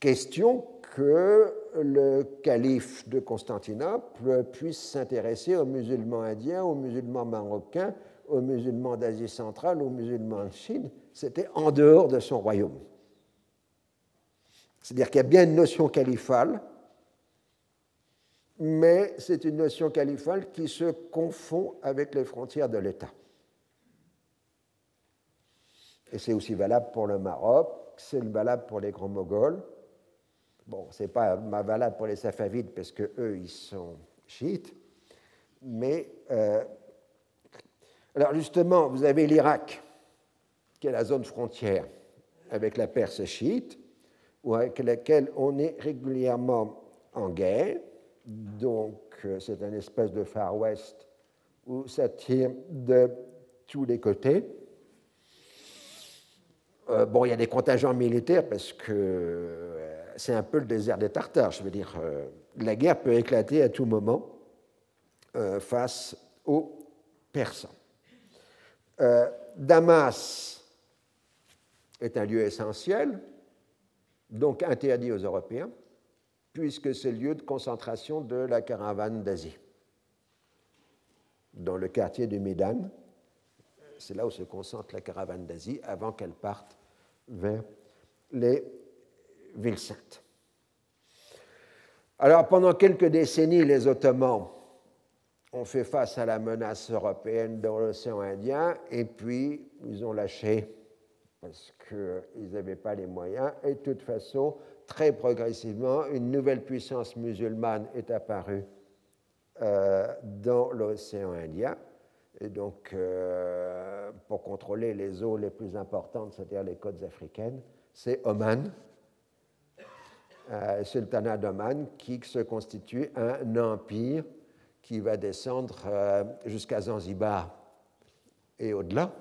question que le calife de Constantinople puisse s'intéresser aux musulmans indiens, aux musulmans marocains, aux musulmans d'Asie centrale, aux musulmans de Chine. C'était en dehors de son royaume. C'est-à-dire qu'il y a bien une notion califale, mais c'est une notion califale qui se confond avec les frontières de l'État. Et c'est aussi valable pour le Maroc, c'est valable pour les grands Moghols, Bon, ce n'est pas valable pour les Safavides parce qu'eux, ils sont chiites. Mais, euh, alors justement, vous avez l'Irak, qui est la zone frontière avec la Perse chiite, avec laquelle on est régulièrement en guerre. Donc, euh, c'est un espèce de Far West où ça tire de tous les côtés. Euh, bon, il y a des contingents militaires parce que c'est un peu le désert des Tartares. Je veux dire, euh, la guerre peut éclater à tout moment euh, face aux Persans. Euh, Damas est un lieu essentiel, donc interdit aux Européens, puisque c'est le lieu de concentration de la caravane d'Asie. Dans le quartier du Médan, c'est là où se concentre la caravane d'Asie avant qu'elle parte vers les ville sainte. Alors pendant quelques décennies, les Ottomans ont fait face à la menace européenne dans l'océan Indien et puis ils ont lâché parce qu'ils n'avaient pas les moyens. Et de toute façon, très progressivement, une nouvelle puissance musulmane est apparue euh, dans l'océan Indien. Et donc, euh, pour contrôler les eaux les plus importantes, c'est-à-dire les côtes africaines, c'est Oman euh, sultanat d'Oman qui se constitue un empire qui va descendre euh, jusqu'à Zanzibar et au-delà.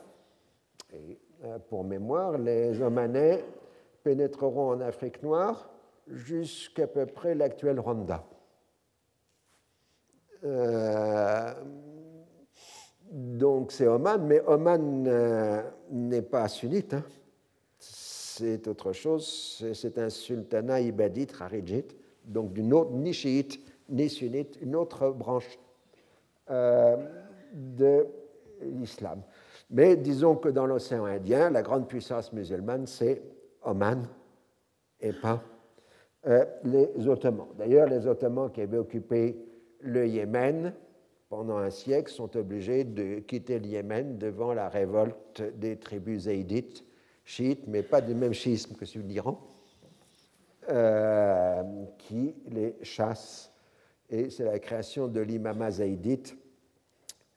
Et, euh, pour mémoire, les Omanais pénétreront en Afrique noire jusqu'à peu près l'actuel Rwanda. donc c'est Oman, mais Oman n'est pas sunnite. Hein c'est autre chose, c'est un sultanat ibadite, harijite, donc d'une autre, ni chiite, ni sunnite, une autre branche euh, de l'islam. Mais disons que dans l'océan Indien, la grande puissance musulmane, c'est Oman et pas euh, les Ottomans. D'ailleurs, les Ottomans qui avaient occupé le Yémen pendant un siècle sont obligés de quitter le Yémen devant la révolte des tribus zaïdites, chiites, mais pas du même schisme que celui d'Iran, euh, qui les chassent. Et c'est la création de l'imama zaïdite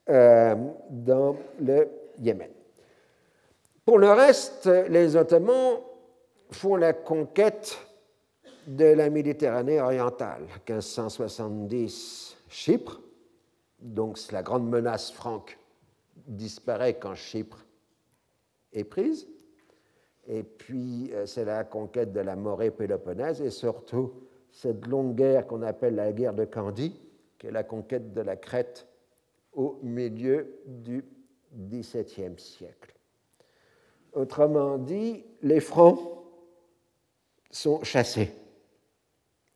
euh, dans le Yémen. Pour le reste, les Ottomans font la conquête de la Méditerranée orientale. 1570, Chypre, donc la grande menace franque disparaît quand Chypre est prise. Et puis euh, c'est la conquête de la Morée péloponnèse et surtout cette longue guerre qu'on appelle la guerre de Candie, qui est la conquête de la Crète au milieu du XVIIe siècle. Autrement dit, les Francs sont chassés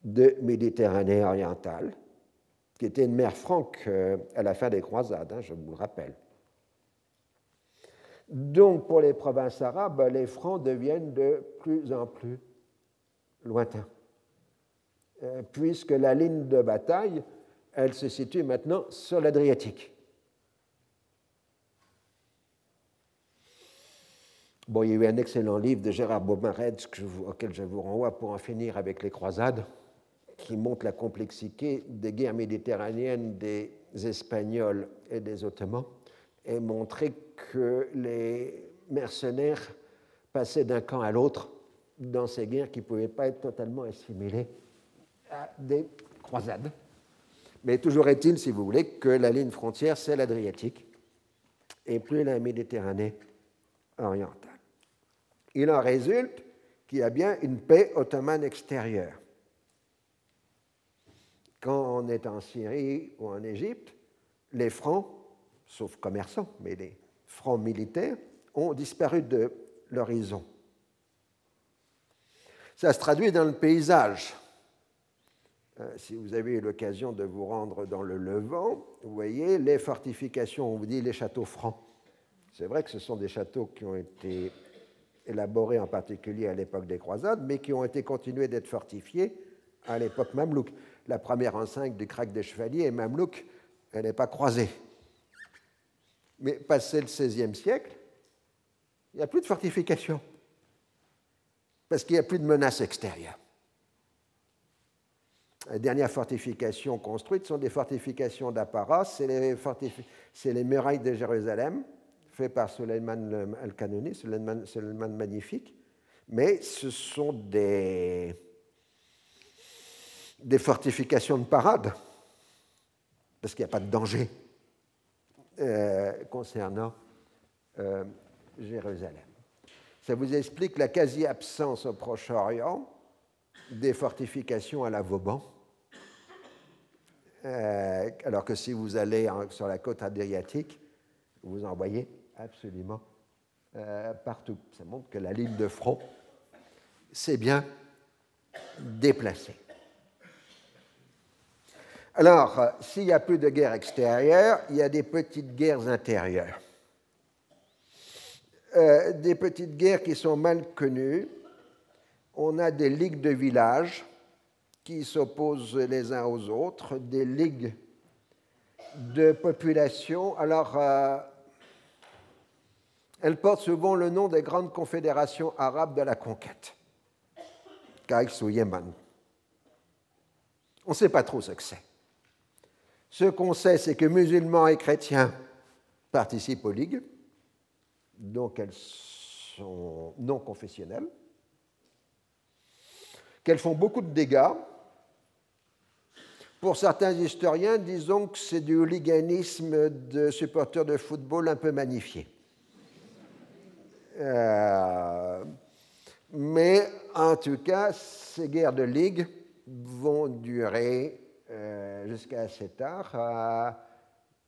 de Méditerranée orientale, qui était une mer franque euh, à la fin des croisades, hein, je vous le rappelle. Donc, pour les provinces arabes, les Francs deviennent de plus en plus lointains, euh, puisque la ligne de bataille, elle se situe maintenant sur l'Adriatique. Bon, il y a eu un excellent livre de Gérard Baumaretz auquel je vous renvoie pour en finir avec les croisades qui montre la complexité des guerres méditerranéennes des Espagnols et des Ottomans et montrer que les mercenaires passaient d'un camp à l'autre dans ces guerres qui ne pouvaient pas être totalement assimilées à des croisades. Mais toujours est-il, si vous voulez, que la ligne frontière, c'est l'Adriatique et plus la Méditerranée orientale. Il en résulte qu'il y a bien une paix ottomane extérieure quand on est en Syrie ou en Égypte, les francs, sauf commerçants, mais les francs militaires, ont disparu de l'horizon. Ça se traduit dans le paysage. Euh, si vous avez eu l'occasion de vous rendre dans le Levant, vous voyez les fortifications, on vous dit les châteaux francs. C'est vrai que ce sont des châteaux qui ont été élaborés en particulier à l'époque des croisades, mais qui ont été continués d'être fortifiés à l'époque mamelouk la première enceinte du crack des chevaliers et Mamelouk, elle n'est pas croisée. Mais passé le XVIe siècle, il n'y a plus de fortification, parce qu'il n'y a plus de menace extérieure. Les dernières fortifications construites sont des fortifications d'apparat, c'est les, les, murailles de Jérusalem, faites par Suleiman al-Kanoni, Suleiman Magnifique, mais ce sont des fortifications de parade, parce qu'il n'y a pas de danger euh, concernant euh, Jérusalem. Ça vous explique la quasi-absence au Proche-Orient des fortifications à la Vauban, euh, alors que si vous allez sur la côte adriatique, vous en voyez absolument partout. Ça montre que la ligne de front s'est bien déplacée. Alors, euh, s'il n'y a plus de guerre extérieure, il y a des petites guerres intérieures. Euh, des petites guerres qui sont mal connues. On a des ligues de villages qui s'opposent les uns aux autres, des ligues de population. Alors, euh, elles portent souvent le nom des grandes confédérations arabes de la conquête, Kaïs ou Yémen. On ne sait pas trop ce que c'est. Ce qu'on sait, c'est que musulmans et chrétiens participent aux ligues, donc elles sont non confessionnelles, qu'elles font beaucoup de dégâts. Pour certains historiens, disons que c'est du hooliganisme de supporters de football un peu magnifié. Euh, mais en tout cas, ces guerres de ligue vont durer euh, jusqu'à assez tard.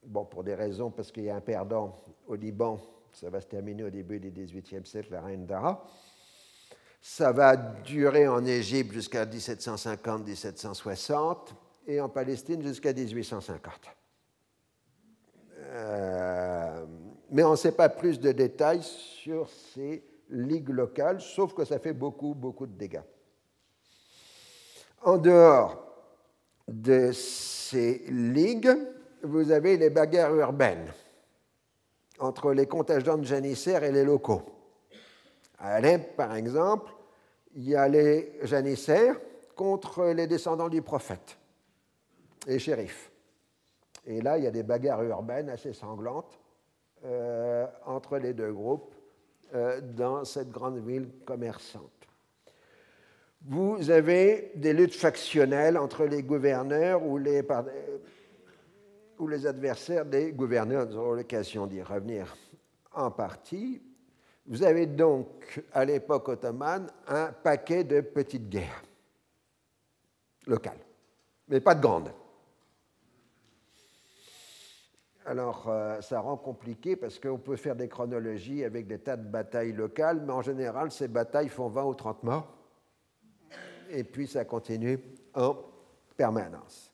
bon, pour des raisons, parce qu'il y a un perdant au Liban, ça va se terminer au début du XVIIIe siècle, la reine Dara. Ça va durer en Égypte jusqu'à 1750-1760 et en Palestine jusqu'à 1850. Euh, mais on ne sait pas plus de détails sur ces ligues locales, sauf que ça fait beaucoup, beaucoup de dégâts. En dehors de ces ligues, vous avez les bagarres urbaines entre les contingents de janissaires et les locaux. À Alep, par exemple, il y a les janissaires contre les descendants du prophète, les shérifs. Et là, il y a des bagarres urbaines assez sanglantes euh, entre les deux groupes euh, dans cette grande ville commerçante. Vous avez des luttes factionnelles entre les gouverneurs ou les, adversaires des gouverneurs. Nous aurons l'occasion d'y revenir en partie. Vous avez donc, à l'époque ottomane, un paquet de petites guerres locales, mais pas de grandes. Alors, euh, ça rend compliqué parce qu'on peut faire des chronologies avec des tas de batailles locales, mais en général, ces batailles font 20 ou 30 morts, et puis ça continue en permanence.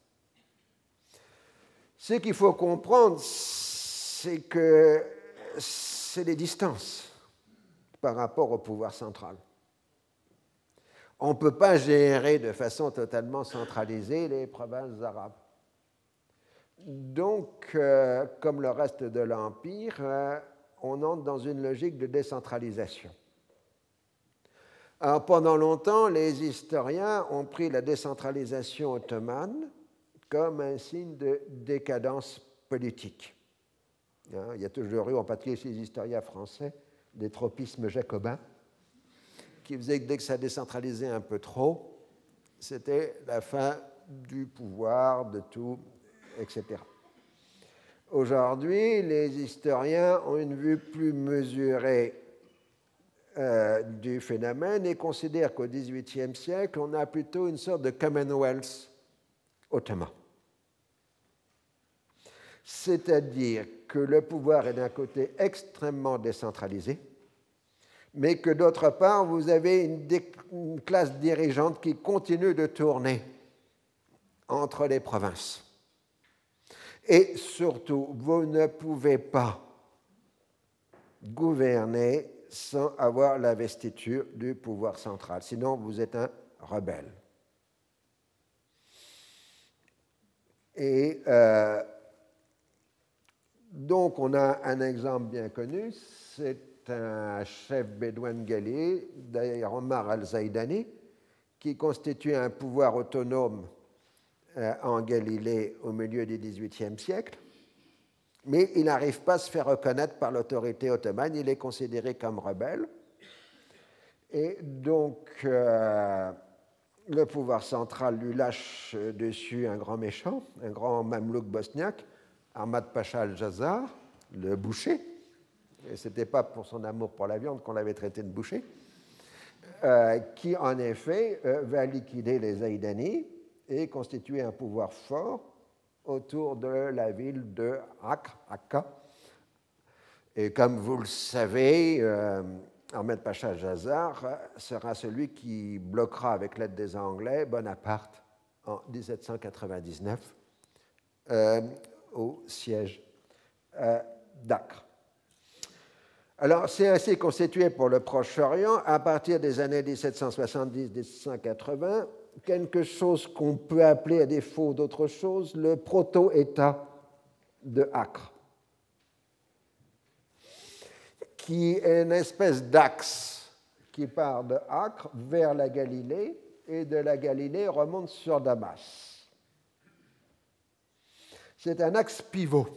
Ce qu'il faut comprendre, c'est que c'est les distances par rapport au pouvoir central. On ne peut pas gérer de façon totalement centralisée les provinces arabes. Donc, euh, comme le reste de l'Empire, euh, on entre dans une logique de décentralisation. Alors, pendant longtemps, les historiens ont pris la décentralisation ottomane comme un signe de décadence politique. Hein, il y a toujours eu, en particulier chez les historiens français, des tropismes jacobins qui faisaient que dès que ça décentralisait un peu trop, c'était la fin du pouvoir, de tout, etc. Aujourd'hui, les historiens ont une vue plus mesurée euh, du phénomène et considèrent qu'au XVIIIe siècle, on a plutôt une sorte de Commonwealth ottoman. C'est-à-dire que le pouvoir est d'un côté extrêmement décentralisé, mais que d'autre part, vous avez une, classe dirigeante qui continue de tourner entre les provinces. Et surtout, vous ne pouvez pas gouverner sans avoir la vestiture du pouvoir central, sinon vous êtes un rebelle. Et euh, donc, on a un exemple bien connu, c'est un chef bédouin de d'ailleurs Omar al-Zaïdani, qui constitue un pouvoir autonome euh, en Galilée au milieu du XVIIIe siècle, mais il n'arrive pas à se faire reconnaître par l'autorité ottomane, il est considéré comme rebelle. Et donc, euh, le pouvoir central lui lâche dessus un grand méchant, un grand mamelouk bosniaque, Ahmad Pacha al-Jazar, le boucher, et ce n'était pas pour son amour pour la viande qu'on l'avait traité de boucher, euh, qui en effet euh, va liquider les Aïdani et constituer un pouvoir fort autour de la ville de Acre, Akka. Et comme vous le savez, euh, Ahmed Pacha al-Jazar sera celui qui bloquera avec l'aide des Anglais Bonaparte en 1799 au siège euh, d'Acre. Alors, c'est ainsi constitué pour le Proche-Orient, à partir des années 1770-1780, quelque chose qu'on peut appeler, à défaut d'autre chose, le proto-État de Acre, qui est une espèce d'axe qui part de Acre vers la Galilée et de la Galilée remonte sur Damas c'est un axe pivot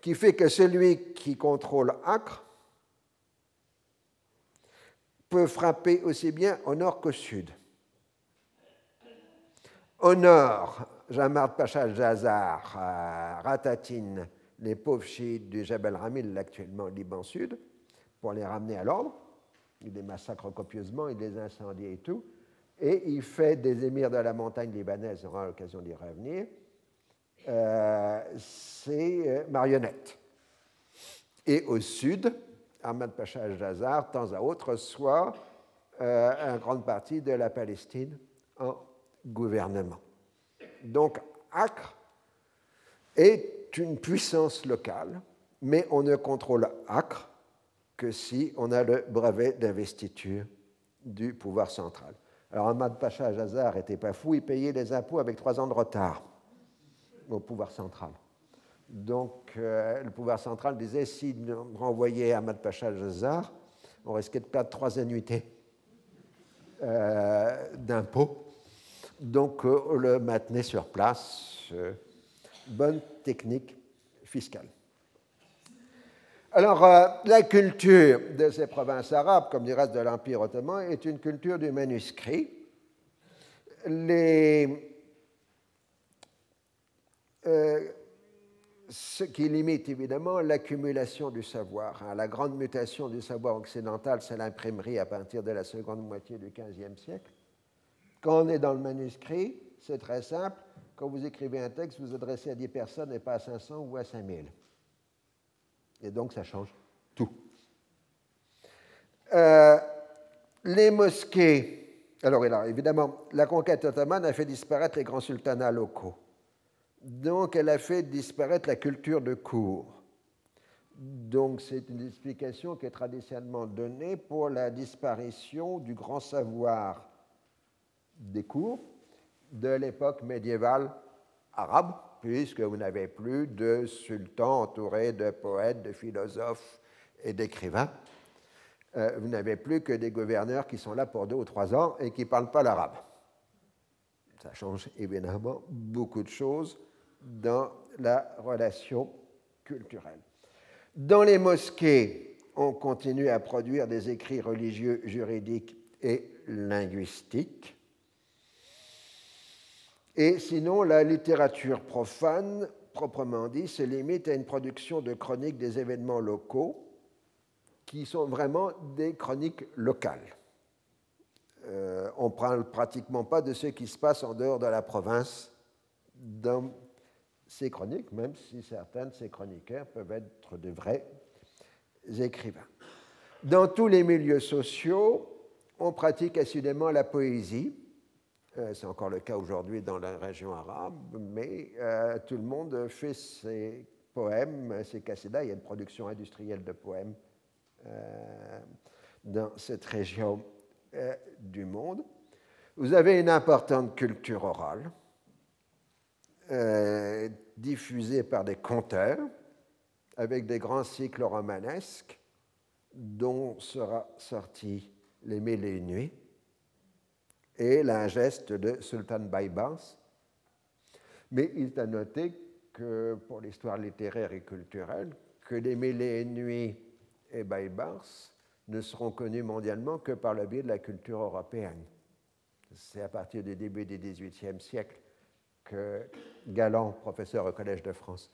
qui fait que celui qui contrôle Acre peut frapper aussi bien au nord qu'au sud. Au nord, Jamard Pacha Jazar ratatine les pauvres chiites du Jabal Ramil, actuellement Liban Sud, pour les ramener à l'ordre. Il les massacre copieusement, il les incendie et tout. Et il fait des émirs de la montagne libanaise, on aura l'occasion d'y revenir, euh, c'est euh, marionnettes. Et au sud, Ahmad Pacha al-Jazar, de temps à autre, reçoit euh, une grande partie de la Palestine en gouvernement. Donc, Acre est une puissance locale mais on ne contrôle Acre que si on a le brevet d'investiture du pouvoir central. Alors Ahmad Pacha Jazar n'était pas fou, il payait les impôts avec trois ans de retard au pouvoir central. Donc euh, le pouvoir central disait si on renvoyait Ahmad Pacha Jazar, on risquait de perdre trois annuités euh, d'impôts. Donc euh, on le maintenait sur place. bonne technique fiscale. Alors, euh, la culture de ces provinces arabes, comme du reste de l'Empire ottoman, est une culture du manuscrit. Euh, ce qui limite évidemment l'accumulation du savoir. Hein. La grande mutation du savoir occidental, c'est l'imprimerie à partir de la seconde moitié du XVe siècle. Quand on est dans le manuscrit, c'est très simple. Quand vous écrivez un texte, vous adressez à 10 personnes et pas à 500 ou à 5000. Et donc ça change tout. Euh, les mosquées. Alors, évidemment, la conquête ottomane a fait disparaître les grands sultanats locaux. Donc, elle a fait disparaître la culture de cour. Donc, c'est une explication qui est traditionnellement donnée pour la disparition du grand savoir des cours de l'époque médiévale arabe, puisque vous n'avez plus de sultans entourés de poètes, de philosophes et d'écrivains. Euh, vous n'avez plus que des gouverneurs qui sont là pour deux ou trois ans et qui ne parlent pas l'arabe. Ça change évidemment beaucoup de choses dans la relation culturelle. Dans les mosquées, on continue à produire des écrits religieux, juridiques et linguistiques. Et sinon, la littérature profane, proprement dit, se limite à une production de chroniques des événements locaux qui sont vraiment des chroniques locales. Euh, on ne parle pratiquement pas de ce qui se passe en dehors de la province dans ces chroniques, même si certains de ces chroniqueurs peuvent être de vrais écrivains. Dans tous les milieux sociaux, on pratique assidément la poésie, c'est encore le cas aujourd'hui dans la région arabe, mais euh, tout le monde fait ses poèmes, ses cassidas. Il y a une production industrielle de poèmes euh, dans cette région du monde. Vous avez une importante culture orale, diffusée par des conteurs, avec des grands cycles romanesques, dont sera sorti Les Mille et une Nuits et l'ingeste de Sultan Baybars. Mais il est à noter que pour l'histoire littéraire et culturelle, que les Mêlées et Nuits et Baybars ne seront connus mondialement que par le biais de la culture européenne. C'est à partir du début du XVIIIe siècle que Galland, professeur au Collège de France,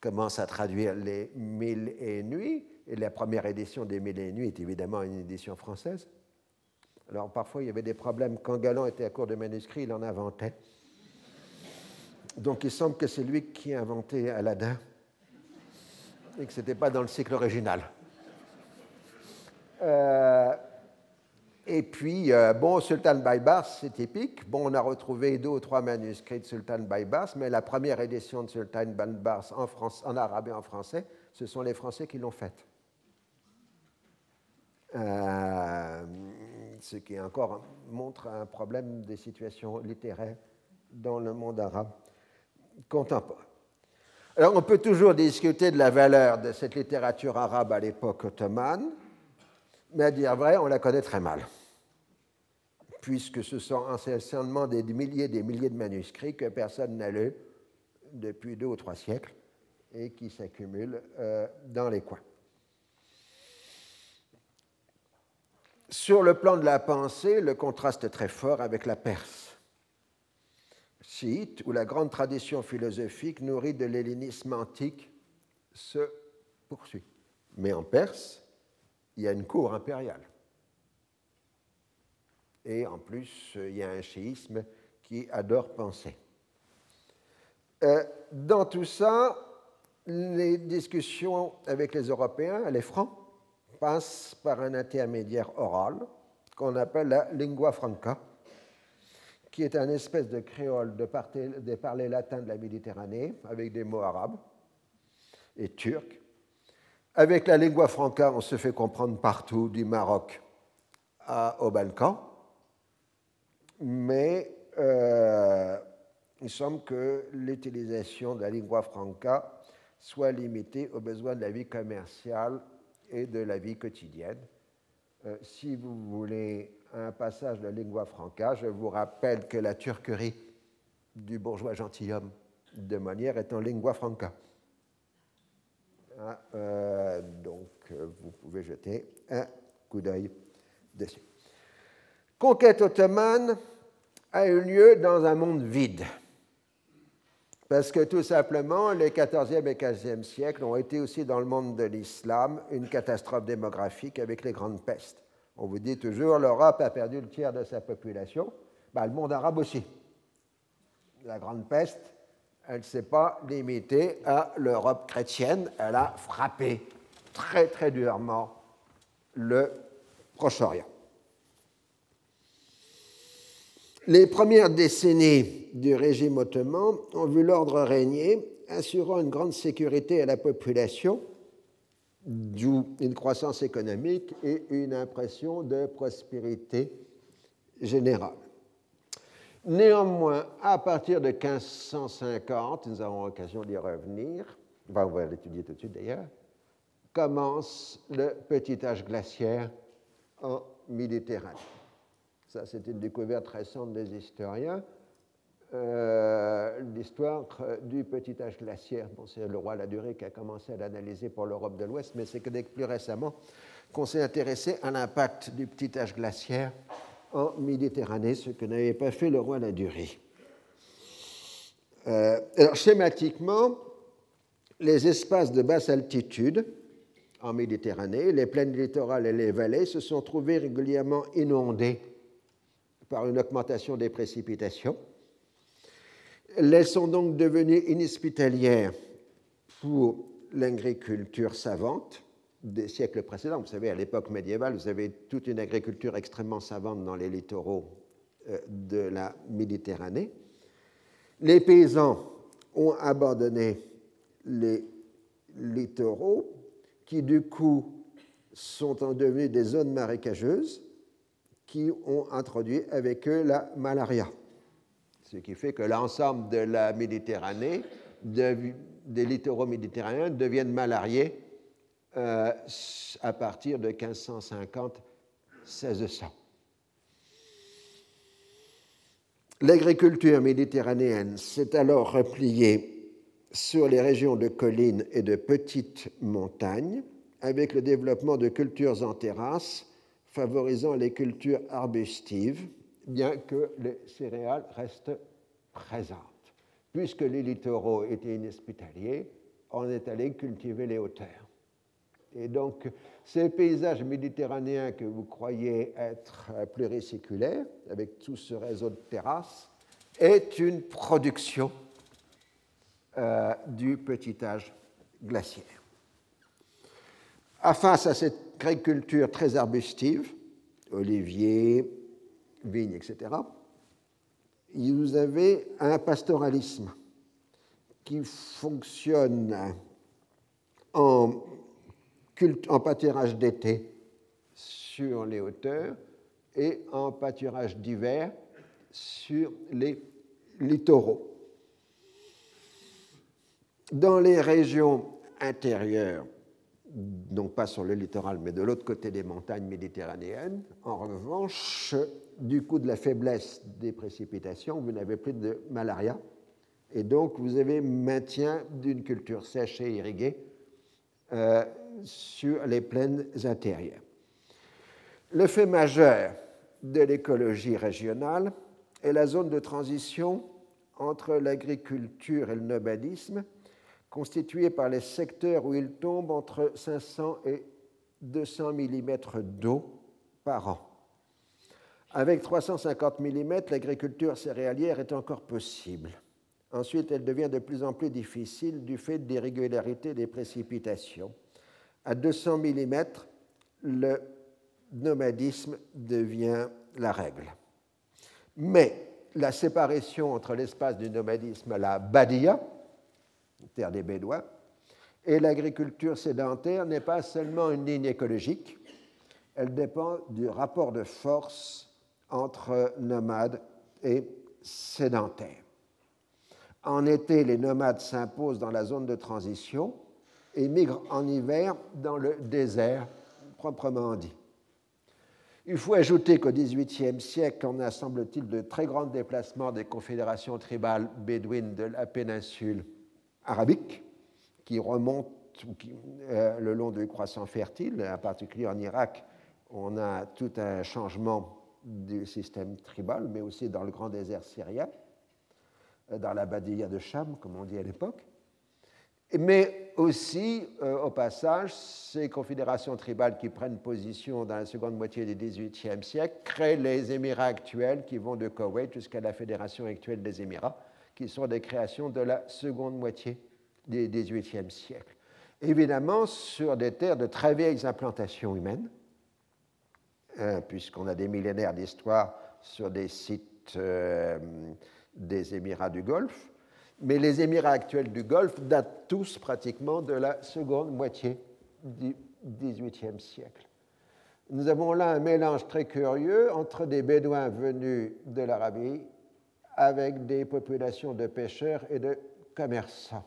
commence à traduire les Mille et Nuits. Et la première édition des Mille et Nuits est évidemment une édition française. Alors parfois, il y avait des problèmes. Quand Galland était à court de manuscrits, il en inventait. Donc il semble que c'est lui qui a inventé Aladdin et que ce n'était pas dans le cycle original. Euh, et puis, euh, bon, Sultan Baybars, c'est typique. Bon, on a retrouvé deux ou trois manuscrits de Sultan Baybars, mais la première édition de Sultan Baybars en, en arabe et en français, ce sont les Français qui l'ont faite. Euh, ce qui encore montre un problème des situations littéraires dans le monde arabe contemporain. Alors on peut toujours discuter de la valeur de cette littérature arabe à l'époque ottomane, mais à dire vrai, on la connaît très mal, puisque ce sont essentiellement des milliers et des milliers de manuscrits que personne n'a lus depuis deux ou trois siècles et qui s'accumulent euh, dans les coins. Sur le plan de la pensée, le contraste est très fort avec la Perse, chiite, où la grande tradition philosophique nourrie de l'hellénisme antique se poursuit. Mais en Perse, il y a une cour impériale. Et en plus, il y a un chiisme qui adore penser. Euh, dans tout ça, les discussions avec les Européens, les Francs, passe par un intermédiaire oral qu'on appelle la lingua franca, qui est un espèce de créole de, parler latin de la Méditerranée avec des mots arabes et turcs, Avec la lingua franca, on se fait comprendre partout, du Maroc au Balkan. Mais euh, il semble que l'utilisation de la lingua franca soit limitée aux besoins de la vie commerciale et de la vie quotidienne. Euh, si vous voulez un passage de lingua franca, je vous rappelle que la turquerie du bourgeois gentilhomme de Molière est en lingua franca. Ah, euh, donc, euh, vous pouvez jeter un coup d'œil dessus. Conquête ottomane a eu lieu dans un monde vide. Parce que tout simplement, les 14e et 15e siècles ont été aussi dans le monde de l'islam une catastrophe démographique avec les grandes pestes. On vous dit toujours l'Europe a perdu le tiers de sa population, bah, le monde arabe aussi. La grande peste, elle ne s'est pas limitée à l'Europe chrétienne, elle a frappé très très durement le Proche-Orient. Les premières décennies du régime ottoman ont vu l'ordre régner, assurant une grande sécurité à la population, d'où une croissance économique et une impression de prospérité générale. Néanmoins, à partir de 1550, nous avons l'occasion d'y revenir, on va l'étudier tout de suite d'ailleurs, commence le petit âge glaciaire en Méditerranée. Ça, c'est une découverte récente des historiens. Euh, l'histoire du petit âge glaciaire. Bon, c'est le roi Laduré qui a commencé à l'analyser pour l'Europe de l'Ouest, mais c'est que dès que plus récemment qu'on s'est intéressé à l'impact du petit âge glaciaire en Méditerranée, ce que n'avait pas fait le roi Laduré. Euh, alors, schématiquement, les espaces de basse altitude en Méditerranée, les plaines littorales et les vallées se sont trouvés régulièrement inondés par une augmentation des précipitations. Elles sont donc devenues inhospitalières pour l'agriculture savante des siècles précédents. Vous savez, à l'époque médiévale, vous avez toute une agriculture extrêmement savante dans les littoraux euh, de la Méditerranée. Les paysans ont abandonné les littoraux qui, du coup, sont devenus des zones marécageuses qui ont introduit avec eux la malaria. Ce qui fait que l'ensemble de la Méditerranée, des littoraux méditerranéens, deviennent malariés euh, à partir de 1550-1600. L'agriculture méditerranéenne s'est alors repliée sur les régions de collines et de petites montagnes, avec le développement de cultures en terrasse favorisant les cultures arbustives, bien que les céréales restent présentes. Puisque les littoraux étaient inhospitaliers, on est allé cultiver les hauteurs. Et donc, ces paysages méditerranéens que vous croyez être pluriséculaires, avec tout ce réseau de terrasses, est une production euh, du petit âge glaciaire. Face à cette agriculture très arbustive, oliviers, vignes, etc., vous avez un pastoralisme qui fonctionne en en pâturage d'été sur les hauteurs et en pâturage d'hiver sur les littoraux. Dans les régions intérieures, donc pas sur le littoral, mais de l'autre côté des montagnes méditerranéennes, en revanche, du coup de la faiblesse des précipitations, vous n'avez plus de malaria, et donc vous avez maintien d'une culture sèche et irriguée euh, sur les plaines intérieures. Le fait majeur de l'écologie régionale est la zone de transition entre l'agriculture et le nomadisme, constituée par les secteurs où il tombe entre 500 et 200 mm d'eau par an. Avec 350 mm, l'agriculture céréalière est encore possible. Ensuite, elle devient de plus en plus difficile du fait des régularités des précipitations à 200 mm, le nomadisme devient la règle. Mais la séparation entre l'espace du nomadisme, la Badia, terre des Bédouins, Et l'agriculture sédentaire n'est pas seulement une ligne écologique, elle dépend du rapport de force entre nomades et sédentaires. En été, les nomades s'imposent dans la zone de transition et migrent en hiver dans le désert proprement dit. Il faut ajouter qu'au XVIIIe siècle, on a, semble-t-il, de très grands déplacements des confédérations tribales bédouines de la péninsule arabique, qui remontent euh, le long du croissant fertile, en particulier en Irak, on a tout un changement du système tribal, mais aussi dans le grand désert syrien, euh, dans la Badia de Cham, comme on dit à l'époque. Mais aussi, euh, au passage, ces confédérations tribales qui prennent position dans la seconde moitié du XVIIIe siècle créent les Émirats actuels qui vont de Koweït jusqu'à la Fédération actuelle des Émirats, qui sont des créations de la seconde moitié du XVIIIe siècle. Évidemment, sur des terres de très vieilles implantations humaines, hein, puisqu'on a des millénaires d'histoire sur des sites euh, des Émirats du Golfe, mais les Émirats actuels du Golfe datent tous pratiquement de la seconde moitié du XVIIIe siècle. Nous avons là un mélange très curieux entre des Bédouins venus de l'Arabie avec des populations de pêcheurs et de commerçants.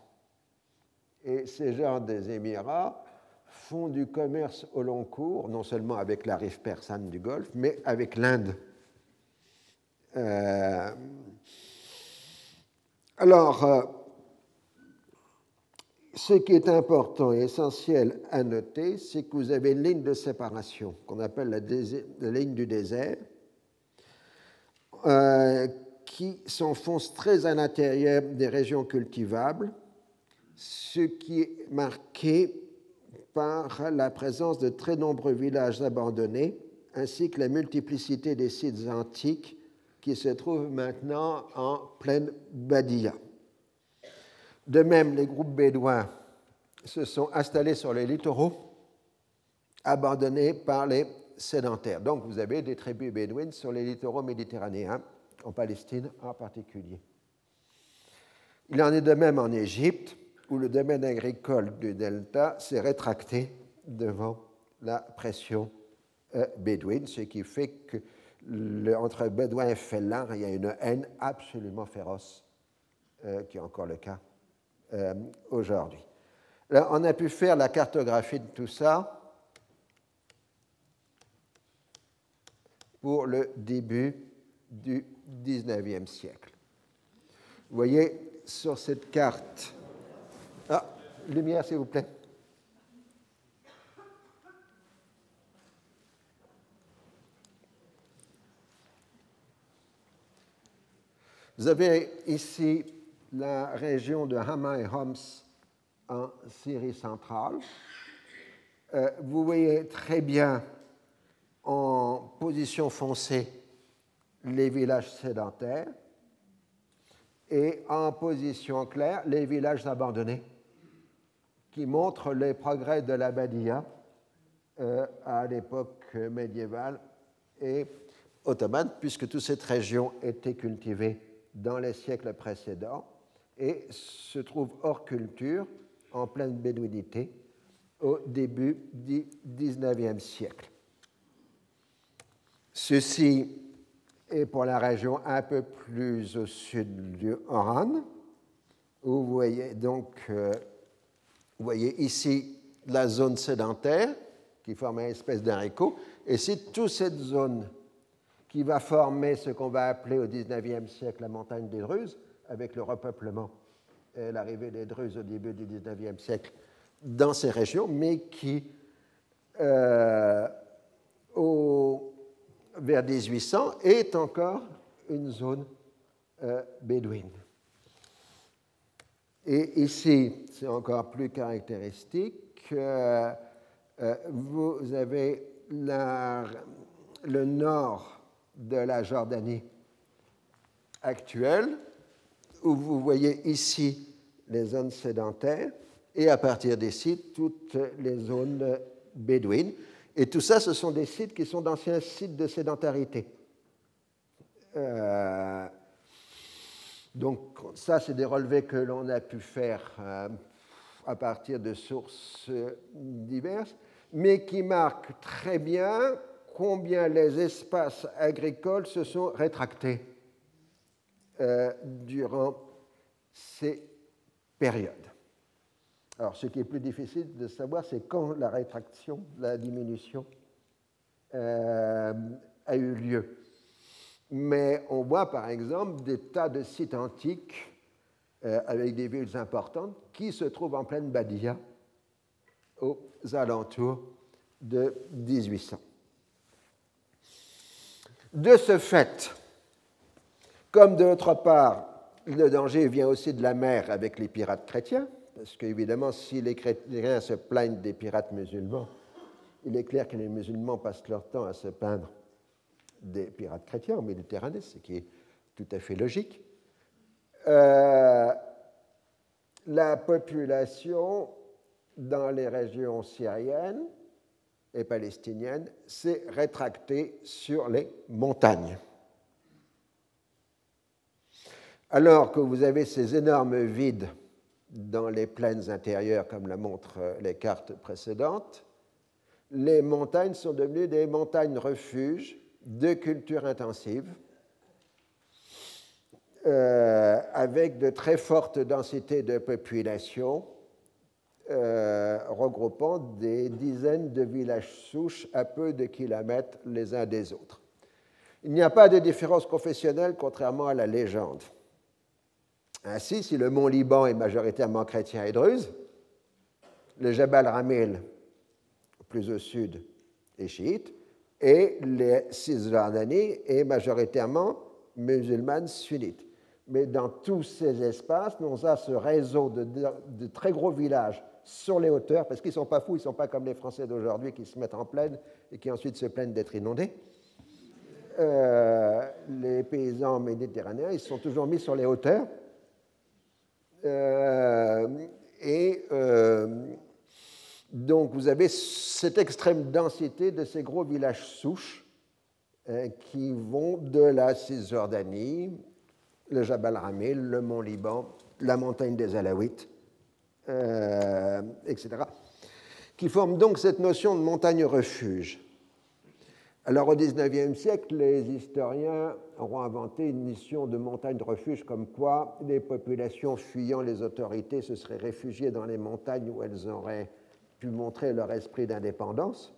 Et ces gens des Émirats font du commerce au long cours, non seulement avec la rive persane du Golfe, mais avec l'Inde. Euh, alors, euh, ce qui est important et essentiel à noter, c'est que vous avez une ligne de séparation qu'on appelle la, ligne du désert, euh, qui s'enfonce très à l'intérieur des régions cultivables, ce qui est marqué par la présence de très nombreux villages abandonnés, ainsi que la multiplicité des sites antiques qui se trouve maintenant en pleine Badia. De même, les groupes bédouins se sont installés sur les littoraux, abandonnés par les sédentaires. Donc vous avez des tribus bédouines sur les littoraux méditerranéens, en Palestine en particulier. Il en est de même en Égypte, où le domaine agricole du delta s'est rétracté devant la pression euh, bédouine, ce qui fait que entre Bédouin et Fellin, il y a une haine absolument féroce, euh, qui est encore le cas euh, aujourd'hui. on a pu faire la cartographie de tout ça pour le début du XIXe siècle. Vous voyez sur cette carte. Ah, lumière, s'il vous plaît. Vous avez ici la région de Hama et Homs en Syrie centrale. Euh, vous voyez très bien en position foncée les villages sédentaires et en position claire les villages abandonnés qui montrent les progrès de la Badia euh, à l'époque médiévale et ottomane, puisque toute cette région était cultivée dans les siècles précédents et se trouve hors culture, en pleine bédouinité, au début du XIXe siècle. Ceci est pour la région un peu plus au sud du Oran, où vous voyez donc, euh, voyez ici la zone sédentaire qui forme une espèce d'haricot, et c'est toute cette zone qui va former ce qu'on va appeler au XIXe siècle la montagne des Druzes, avec le repeuplement et l'arrivée des Druzes au début du XIXe siècle dans ces régions, mais qui, euh, au, vers 1800, est encore une zone euh, bédouine. Et ici, c'est encore plus caractéristique, euh, vous avez le nord de la Jordanie actuelle, où vous voyez ici les zones sédentaires et à partir sites, toutes les zones bédouines. Et tout ça, ce sont des sites qui sont d'anciens sites de sédentarité. Euh, donc ça, c'est des relevés que l'on a pu faire euh, à partir de sources diverses, mais qui marque très bien combien les espaces agricoles se sont rétractés euh, durant ces périodes. Alors, ce qui est plus difficile de savoir, c'est quand la rétraction, la diminution euh, a eu lieu. Mais on voit par exemple des tas de sites antiques euh, avec des villes importantes qui se trouvent en pleine Badia aux alentours de 1800. De ce fait, comme de l'autre part, le danger vient aussi de la mer avec les pirates chrétiens, parce qu'évidemment, si les chrétiens se plaignent des pirates musulmans, il est clair que les musulmans passent leur temps à se peindre des pirates chrétiens en Méditerranée, ce qui est tout à fait logique. Euh, la population dans les régions syriennes et palestiniennes s'est rétractée sur les montagnes. Alors que vous avez ces énormes vides dans les plaines intérieures, comme la montrent les cartes précédentes, les montagnes sont devenues des montagnes refuges de culture intensive, euh, avec de très fortes densités de population, euh, regroupant des dizaines de villages souches à peu de kilomètres les uns des autres. Il n'y a pas de différence confessionnelle contrairement à la légende. Ainsi, si le mont Liban est majoritairement chrétien et druze, le Jabal Ramil, plus au sud, est chiite, et les Cisjordanie est majoritairement musulmane sunnite. Mais dans tous ces espaces, on a ce réseau de, très gros villages sur les hauteurs, parce qu'ils ne sont pas fous, ils ne sont pas comme les Français d'aujourd'hui qui se mettent en plaine et qui ensuite se plaignent d'être inondés. Euh, les paysans méditerranéens, ils sont toujours mis sur les hauteurs. Euh, et euh, donc vous avez cette extrême densité de ces gros villages souches euh, qui vont de la Cisjordanie, le Jabal Ramil, le mont Liban, la montagne des Alaouites, etc., qui forment donc cette notion de montagne refuge. Alors au XIXe siècle, les historiens auront inventé une mission de montagne de refuge comme quoi les populations fuyant les autorités se seraient réfugiées dans les montagnes où elles auraient pu montrer leur esprit d'indépendance.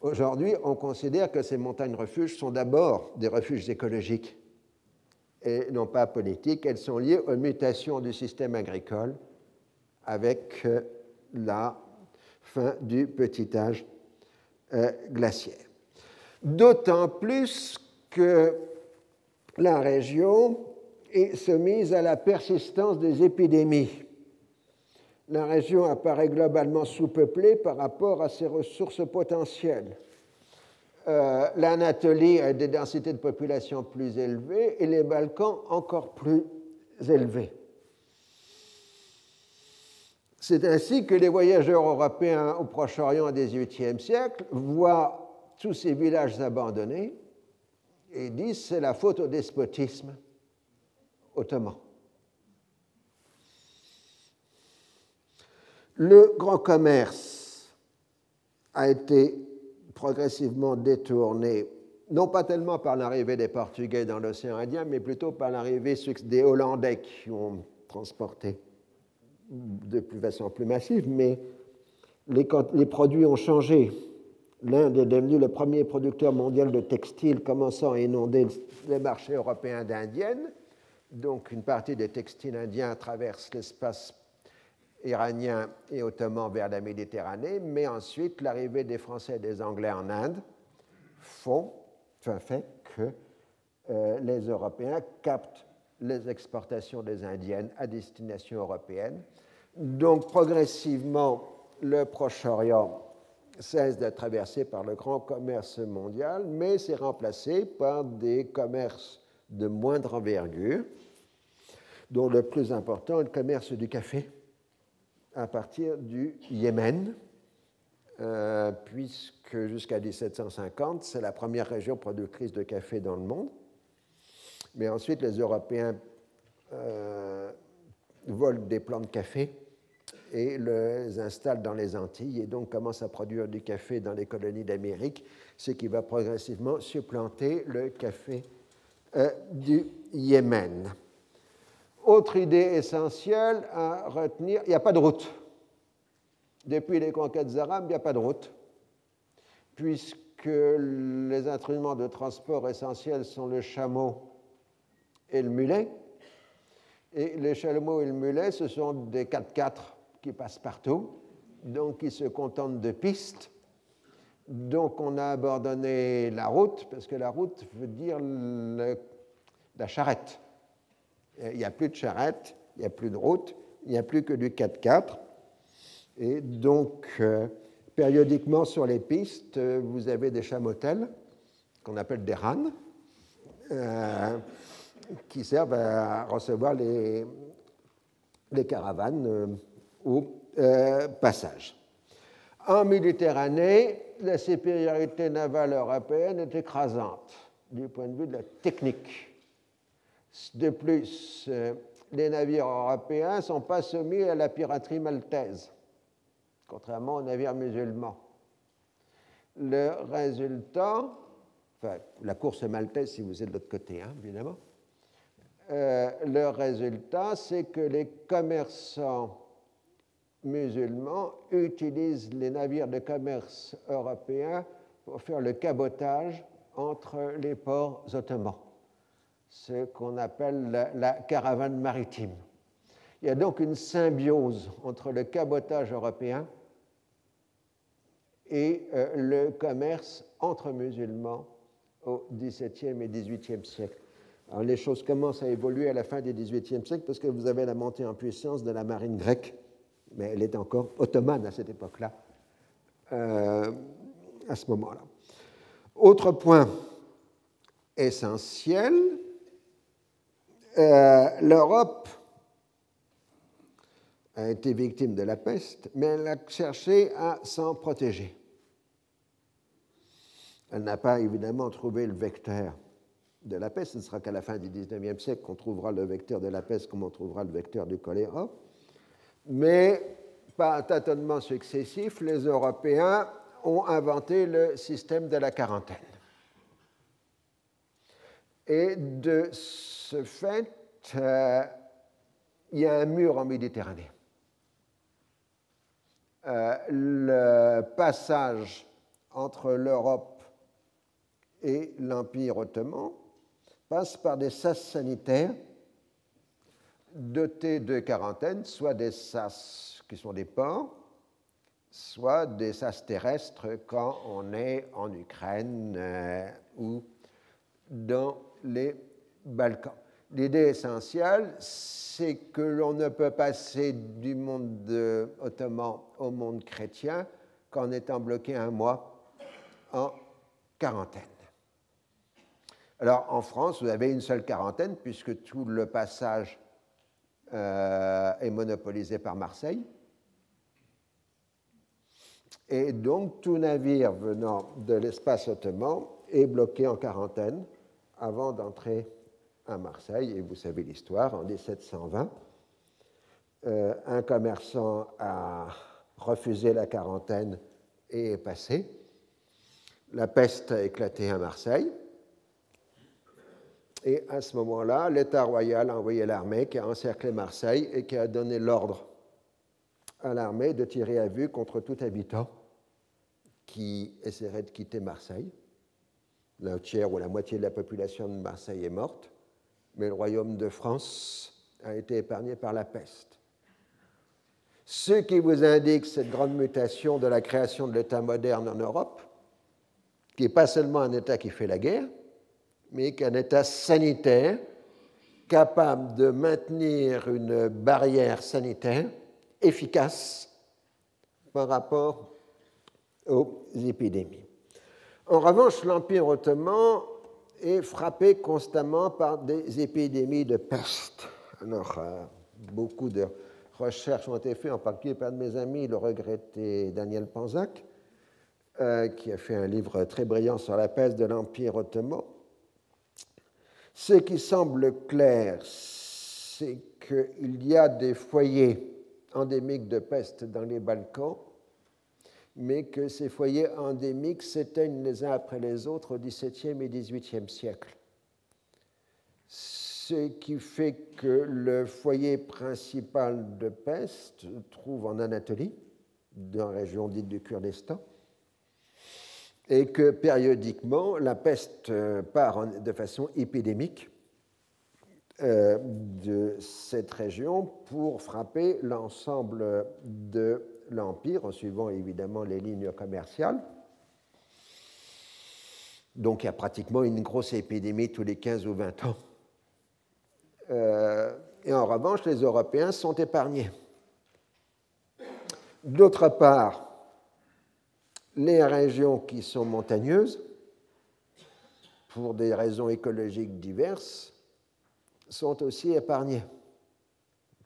Aujourd'hui, on considère que ces montagnes refuges sont d'abord des refuges écologiques et non pas politiques. Elles sont liées aux mutations du système agricole avec euh, la fin du petit âge euh, glaciaire d'autant plus que la région est soumise à la persistance des épidémies. La région apparaît globalement sous-peuplée par rapport à ses ressources potentielles. Euh, L'Anatolie a des densités de population plus élevées et les Balkans encore plus élevées. C'est ainsi que les voyageurs européens au Proche-Orient au XVIIIe siècle voient tous ces villages abandonnés et disent c'est la faute au despotisme ottoman. Le grand commerce a été progressivement détourné, non pas tellement par l'arrivée des Portugais dans l'océan Indien, mais plutôt par l'arrivée des Hollandais qui ont transporté de plus façon plus massive, mais les, les produits ont changé l'Inde est devenue le premier producteur mondial de textiles, commençant à inonder les marchés européens d'indiennes. Donc une partie des textiles indiens traverse l'espace iranien et ottoman vers la Méditerranée, mais ensuite l'arrivée des Français et des Anglais en Inde fait que euh, les Européens captent les exportations des Indiennes à destination européenne. Donc progressivement, le Proche-Orient cesse d'être traversé par le grand commerce mondial, mais c'est remplacé par des commerces de moindre envergure, dont le plus important est le commerce du café à partir du Yémen, euh, puisque jusqu'à 1750, c'est la première région productrice de café dans le monde. Mais ensuite, les Européens euh, volent des plants de café et les installe dans les Antilles et donc commence à produire du café dans les colonies d'Amérique, ce qui va progressivement supplanter le café euh, du Yémen. Autre idée essentielle à retenir, il n'y a pas de route. Depuis les conquêtes arabes, il n'y a pas de route, puisque les instruments de transport essentiels sont le chameau et le mulet. Et les chameaux et le mulet, ce sont des 4x4 qui passent partout, donc ils se contentent de pistes. Donc on a abandonné la route, parce que la route veut dire la charrette. Il n'y a plus de charrette, il n'y a plus de route, il n'y a plus que du 4x4. Et donc, euh, périodiquement sur les pistes, euh, vous avez des chamotels qu'on appelle des rannes, euh, qui servent à recevoir les caravanes au passage. En Méditerranée, la supériorité navale européenne est écrasante du point de vue de la technique. De plus, euh, les navires européens ne sont pas soumis à la piraterie maltaise, contrairement aux navires musulmans. Le résultat, enfin, la course maltaise si vous êtes de l'autre côté, hein, évidemment, euh, le résultat, c'est que les commerçants musulmans utilisent les navires de commerce européens pour faire le cabotage entre les ports ottomans ce qu'on appelle la, caravane maritime. Il y a donc une symbiose entre le cabotage européen et euh, le commerce entre musulmans au XVIIe et XVIIIe siècle. Les choses commencent à évoluer à la fin du XVIIIe siècle parce que vous avez la montée en puissance de la marine grecque, mais elle est encore ottomane à cette époque-là, euh, à ce moment-là. Autre point essentiel, euh, l'Europe a été victime de la peste, mais elle a cherché à s'en protéger. Elle n'a pas évidemment trouvé le vecteur de la peste. Ce ne sera qu'à la fin du XIXe siècle qu'on trouvera le vecteur de la peste comme on trouvera le vecteur du choléra. Mais par un tâtonnement successif, les Européens ont inventé le système de la quarantaine. Et de ce fait, euh, il y a un mur en Méditerranée. Euh, le passage entre l'Europe et l'Empire ottoman passe par des sas sanitaires dotés de quarantaine, soit des sas qui sont des ports, soit des sas terrestres quand on est en Ukraine euh, ou dans les Balkans. L'idée essentielle, c'est que l'on ne peut passer du monde ottoman au monde chrétien qu'en étant bloqué un mois en quarantaine. Alors en France, vous avez une seule quarantaine puisque tout le passage euh, est monopolisé par Marseille. Et donc tout navire venant de l'espace ottoman est bloqué en quarantaine avant d'entrer à Marseille, et vous savez l'histoire, en 1720, euh, un commerçant a refusé la quarantaine et est passé. La peste a éclaté à Marseille. Et à ce moment-là, l'État royal a envoyé l'armée qui a encerclé Marseille et qui a donné l'ordre à l'armée de tirer à vue contre tout habitant qui essaierait de quitter Marseille. La tiers ou la moitié de la population de Marseille est morte, mais le royaume de France a été épargné par la peste. Ce qui vous indique cette grande mutation de la création de l'État moderne en Europe, qui n'est pas seulement un État qui fait la guerre, mais qui est un État sanitaire capable de maintenir une barrière sanitaire efficace par rapport aux épidémies. En revanche, l'Empire ottoman est frappé constamment par des épidémies de peste. Alors, euh, beaucoup de recherches ont été faites, en particulier par de mes amis, le regretté Daniel Panzac, euh, qui a fait un livre très brillant sur la peste de l'Empire ottoman. Ce qui semble clair, c'est qu'il y a des foyers endémiques de peste dans les Balkans, mais que ces foyers endémiques s'éteignent les uns après les autres au XVIIe et XVIIIe siècle. Ce qui fait que le foyer principal de peste se trouve en Anatolie, dans la région dite du Kurdistan, et que périodiquement la peste part de façon épidémique euh, de cette région pour frapper l'ensemble de l'Empire, en suivant évidemment les lignes commerciales. Donc il y a pratiquement une grosse épidémie tous les 15 ou 20 ans. Euh, et en revanche, les Européens sont épargnés. D'autre part, les régions qui sont montagneuses, pour des raisons écologiques diverses, sont aussi épargnés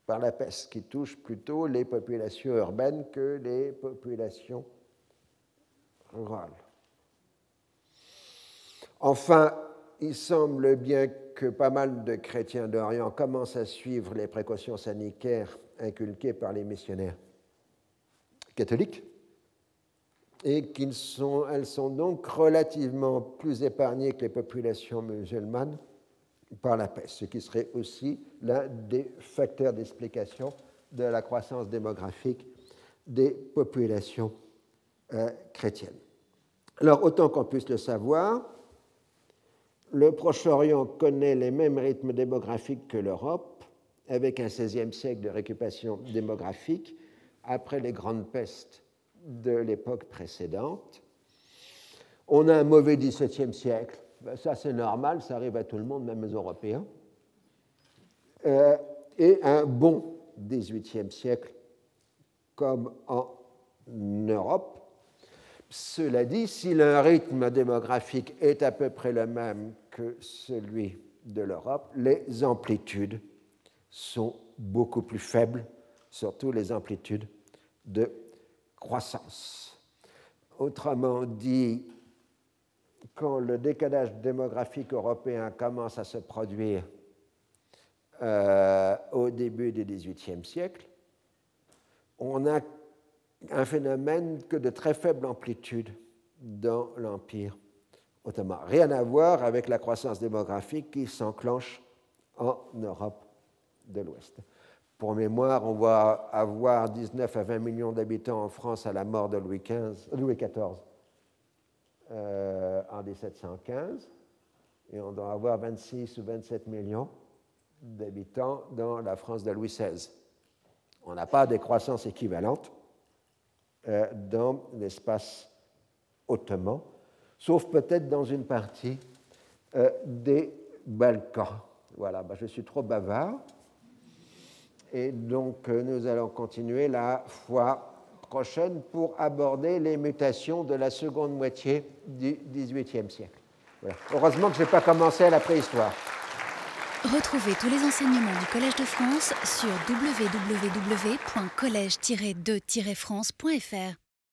par la peste, qui touche plutôt les populations urbaines que les populations rurales. Enfin, il semble bien que pas mal de chrétiens d'Orient commencent à suivre les précautions sanitaires inculquées par les missionnaires catholiques et qu'elles sont, donc relativement plus épargnées que les populations musulmanes par la peste, ce qui serait aussi l'un des facteurs d'explication de la croissance démographique des populations euh, chrétiennes. Alors, autant qu'on puisse le savoir, le Proche-Orient connaît les mêmes rythmes démographiques que l'Europe, avec un XVIe siècle de récupération démographique après les grandes pestes de l'époque précédente. On a un mauvais XVIIe siècle ben, ça c'est normal, ça arrive à tout le monde, même aux Européens. Euh, et un bon XVIIIe siècle, comme en Europe. Cela dit, si le rythme démographique est à peu près le même que celui de l'Europe, les amplitudes sont beaucoup plus faibles, surtout les amplitudes de croissance. Autrement dit, quand le décalage démographique européen commence à se produire euh, au début du XVIIIe siècle, on a un phénomène que de très faible amplitude dans l'Empire ottoman. Rien à voir avec la croissance démographique qui s'enclenche en Europe de l'Ouest. Pour mémoire, on va avoir 19 à 20 millions d'habitants en France à la mort de Louis, XIV. Euh, en 1715 et on doit avoir 26 ou 27 millions d'habitants dans la France de Louis XVI. On n'a pas de croissance équivalente euh, dans l'espace ottoman, sauf peut-être dans une partie euh, des Balkans. Voilà, bah, je suis trop bavard. Et donc, nous allons continuer la fois prochaine pour aborder les mutations de la seconde moitié du XVIIIe siècle. Heureusement que je n'ai pas commencé à la préhistoire. Retrouvez tous les enseignements du Collège de France sur www.colège-2-france.fr.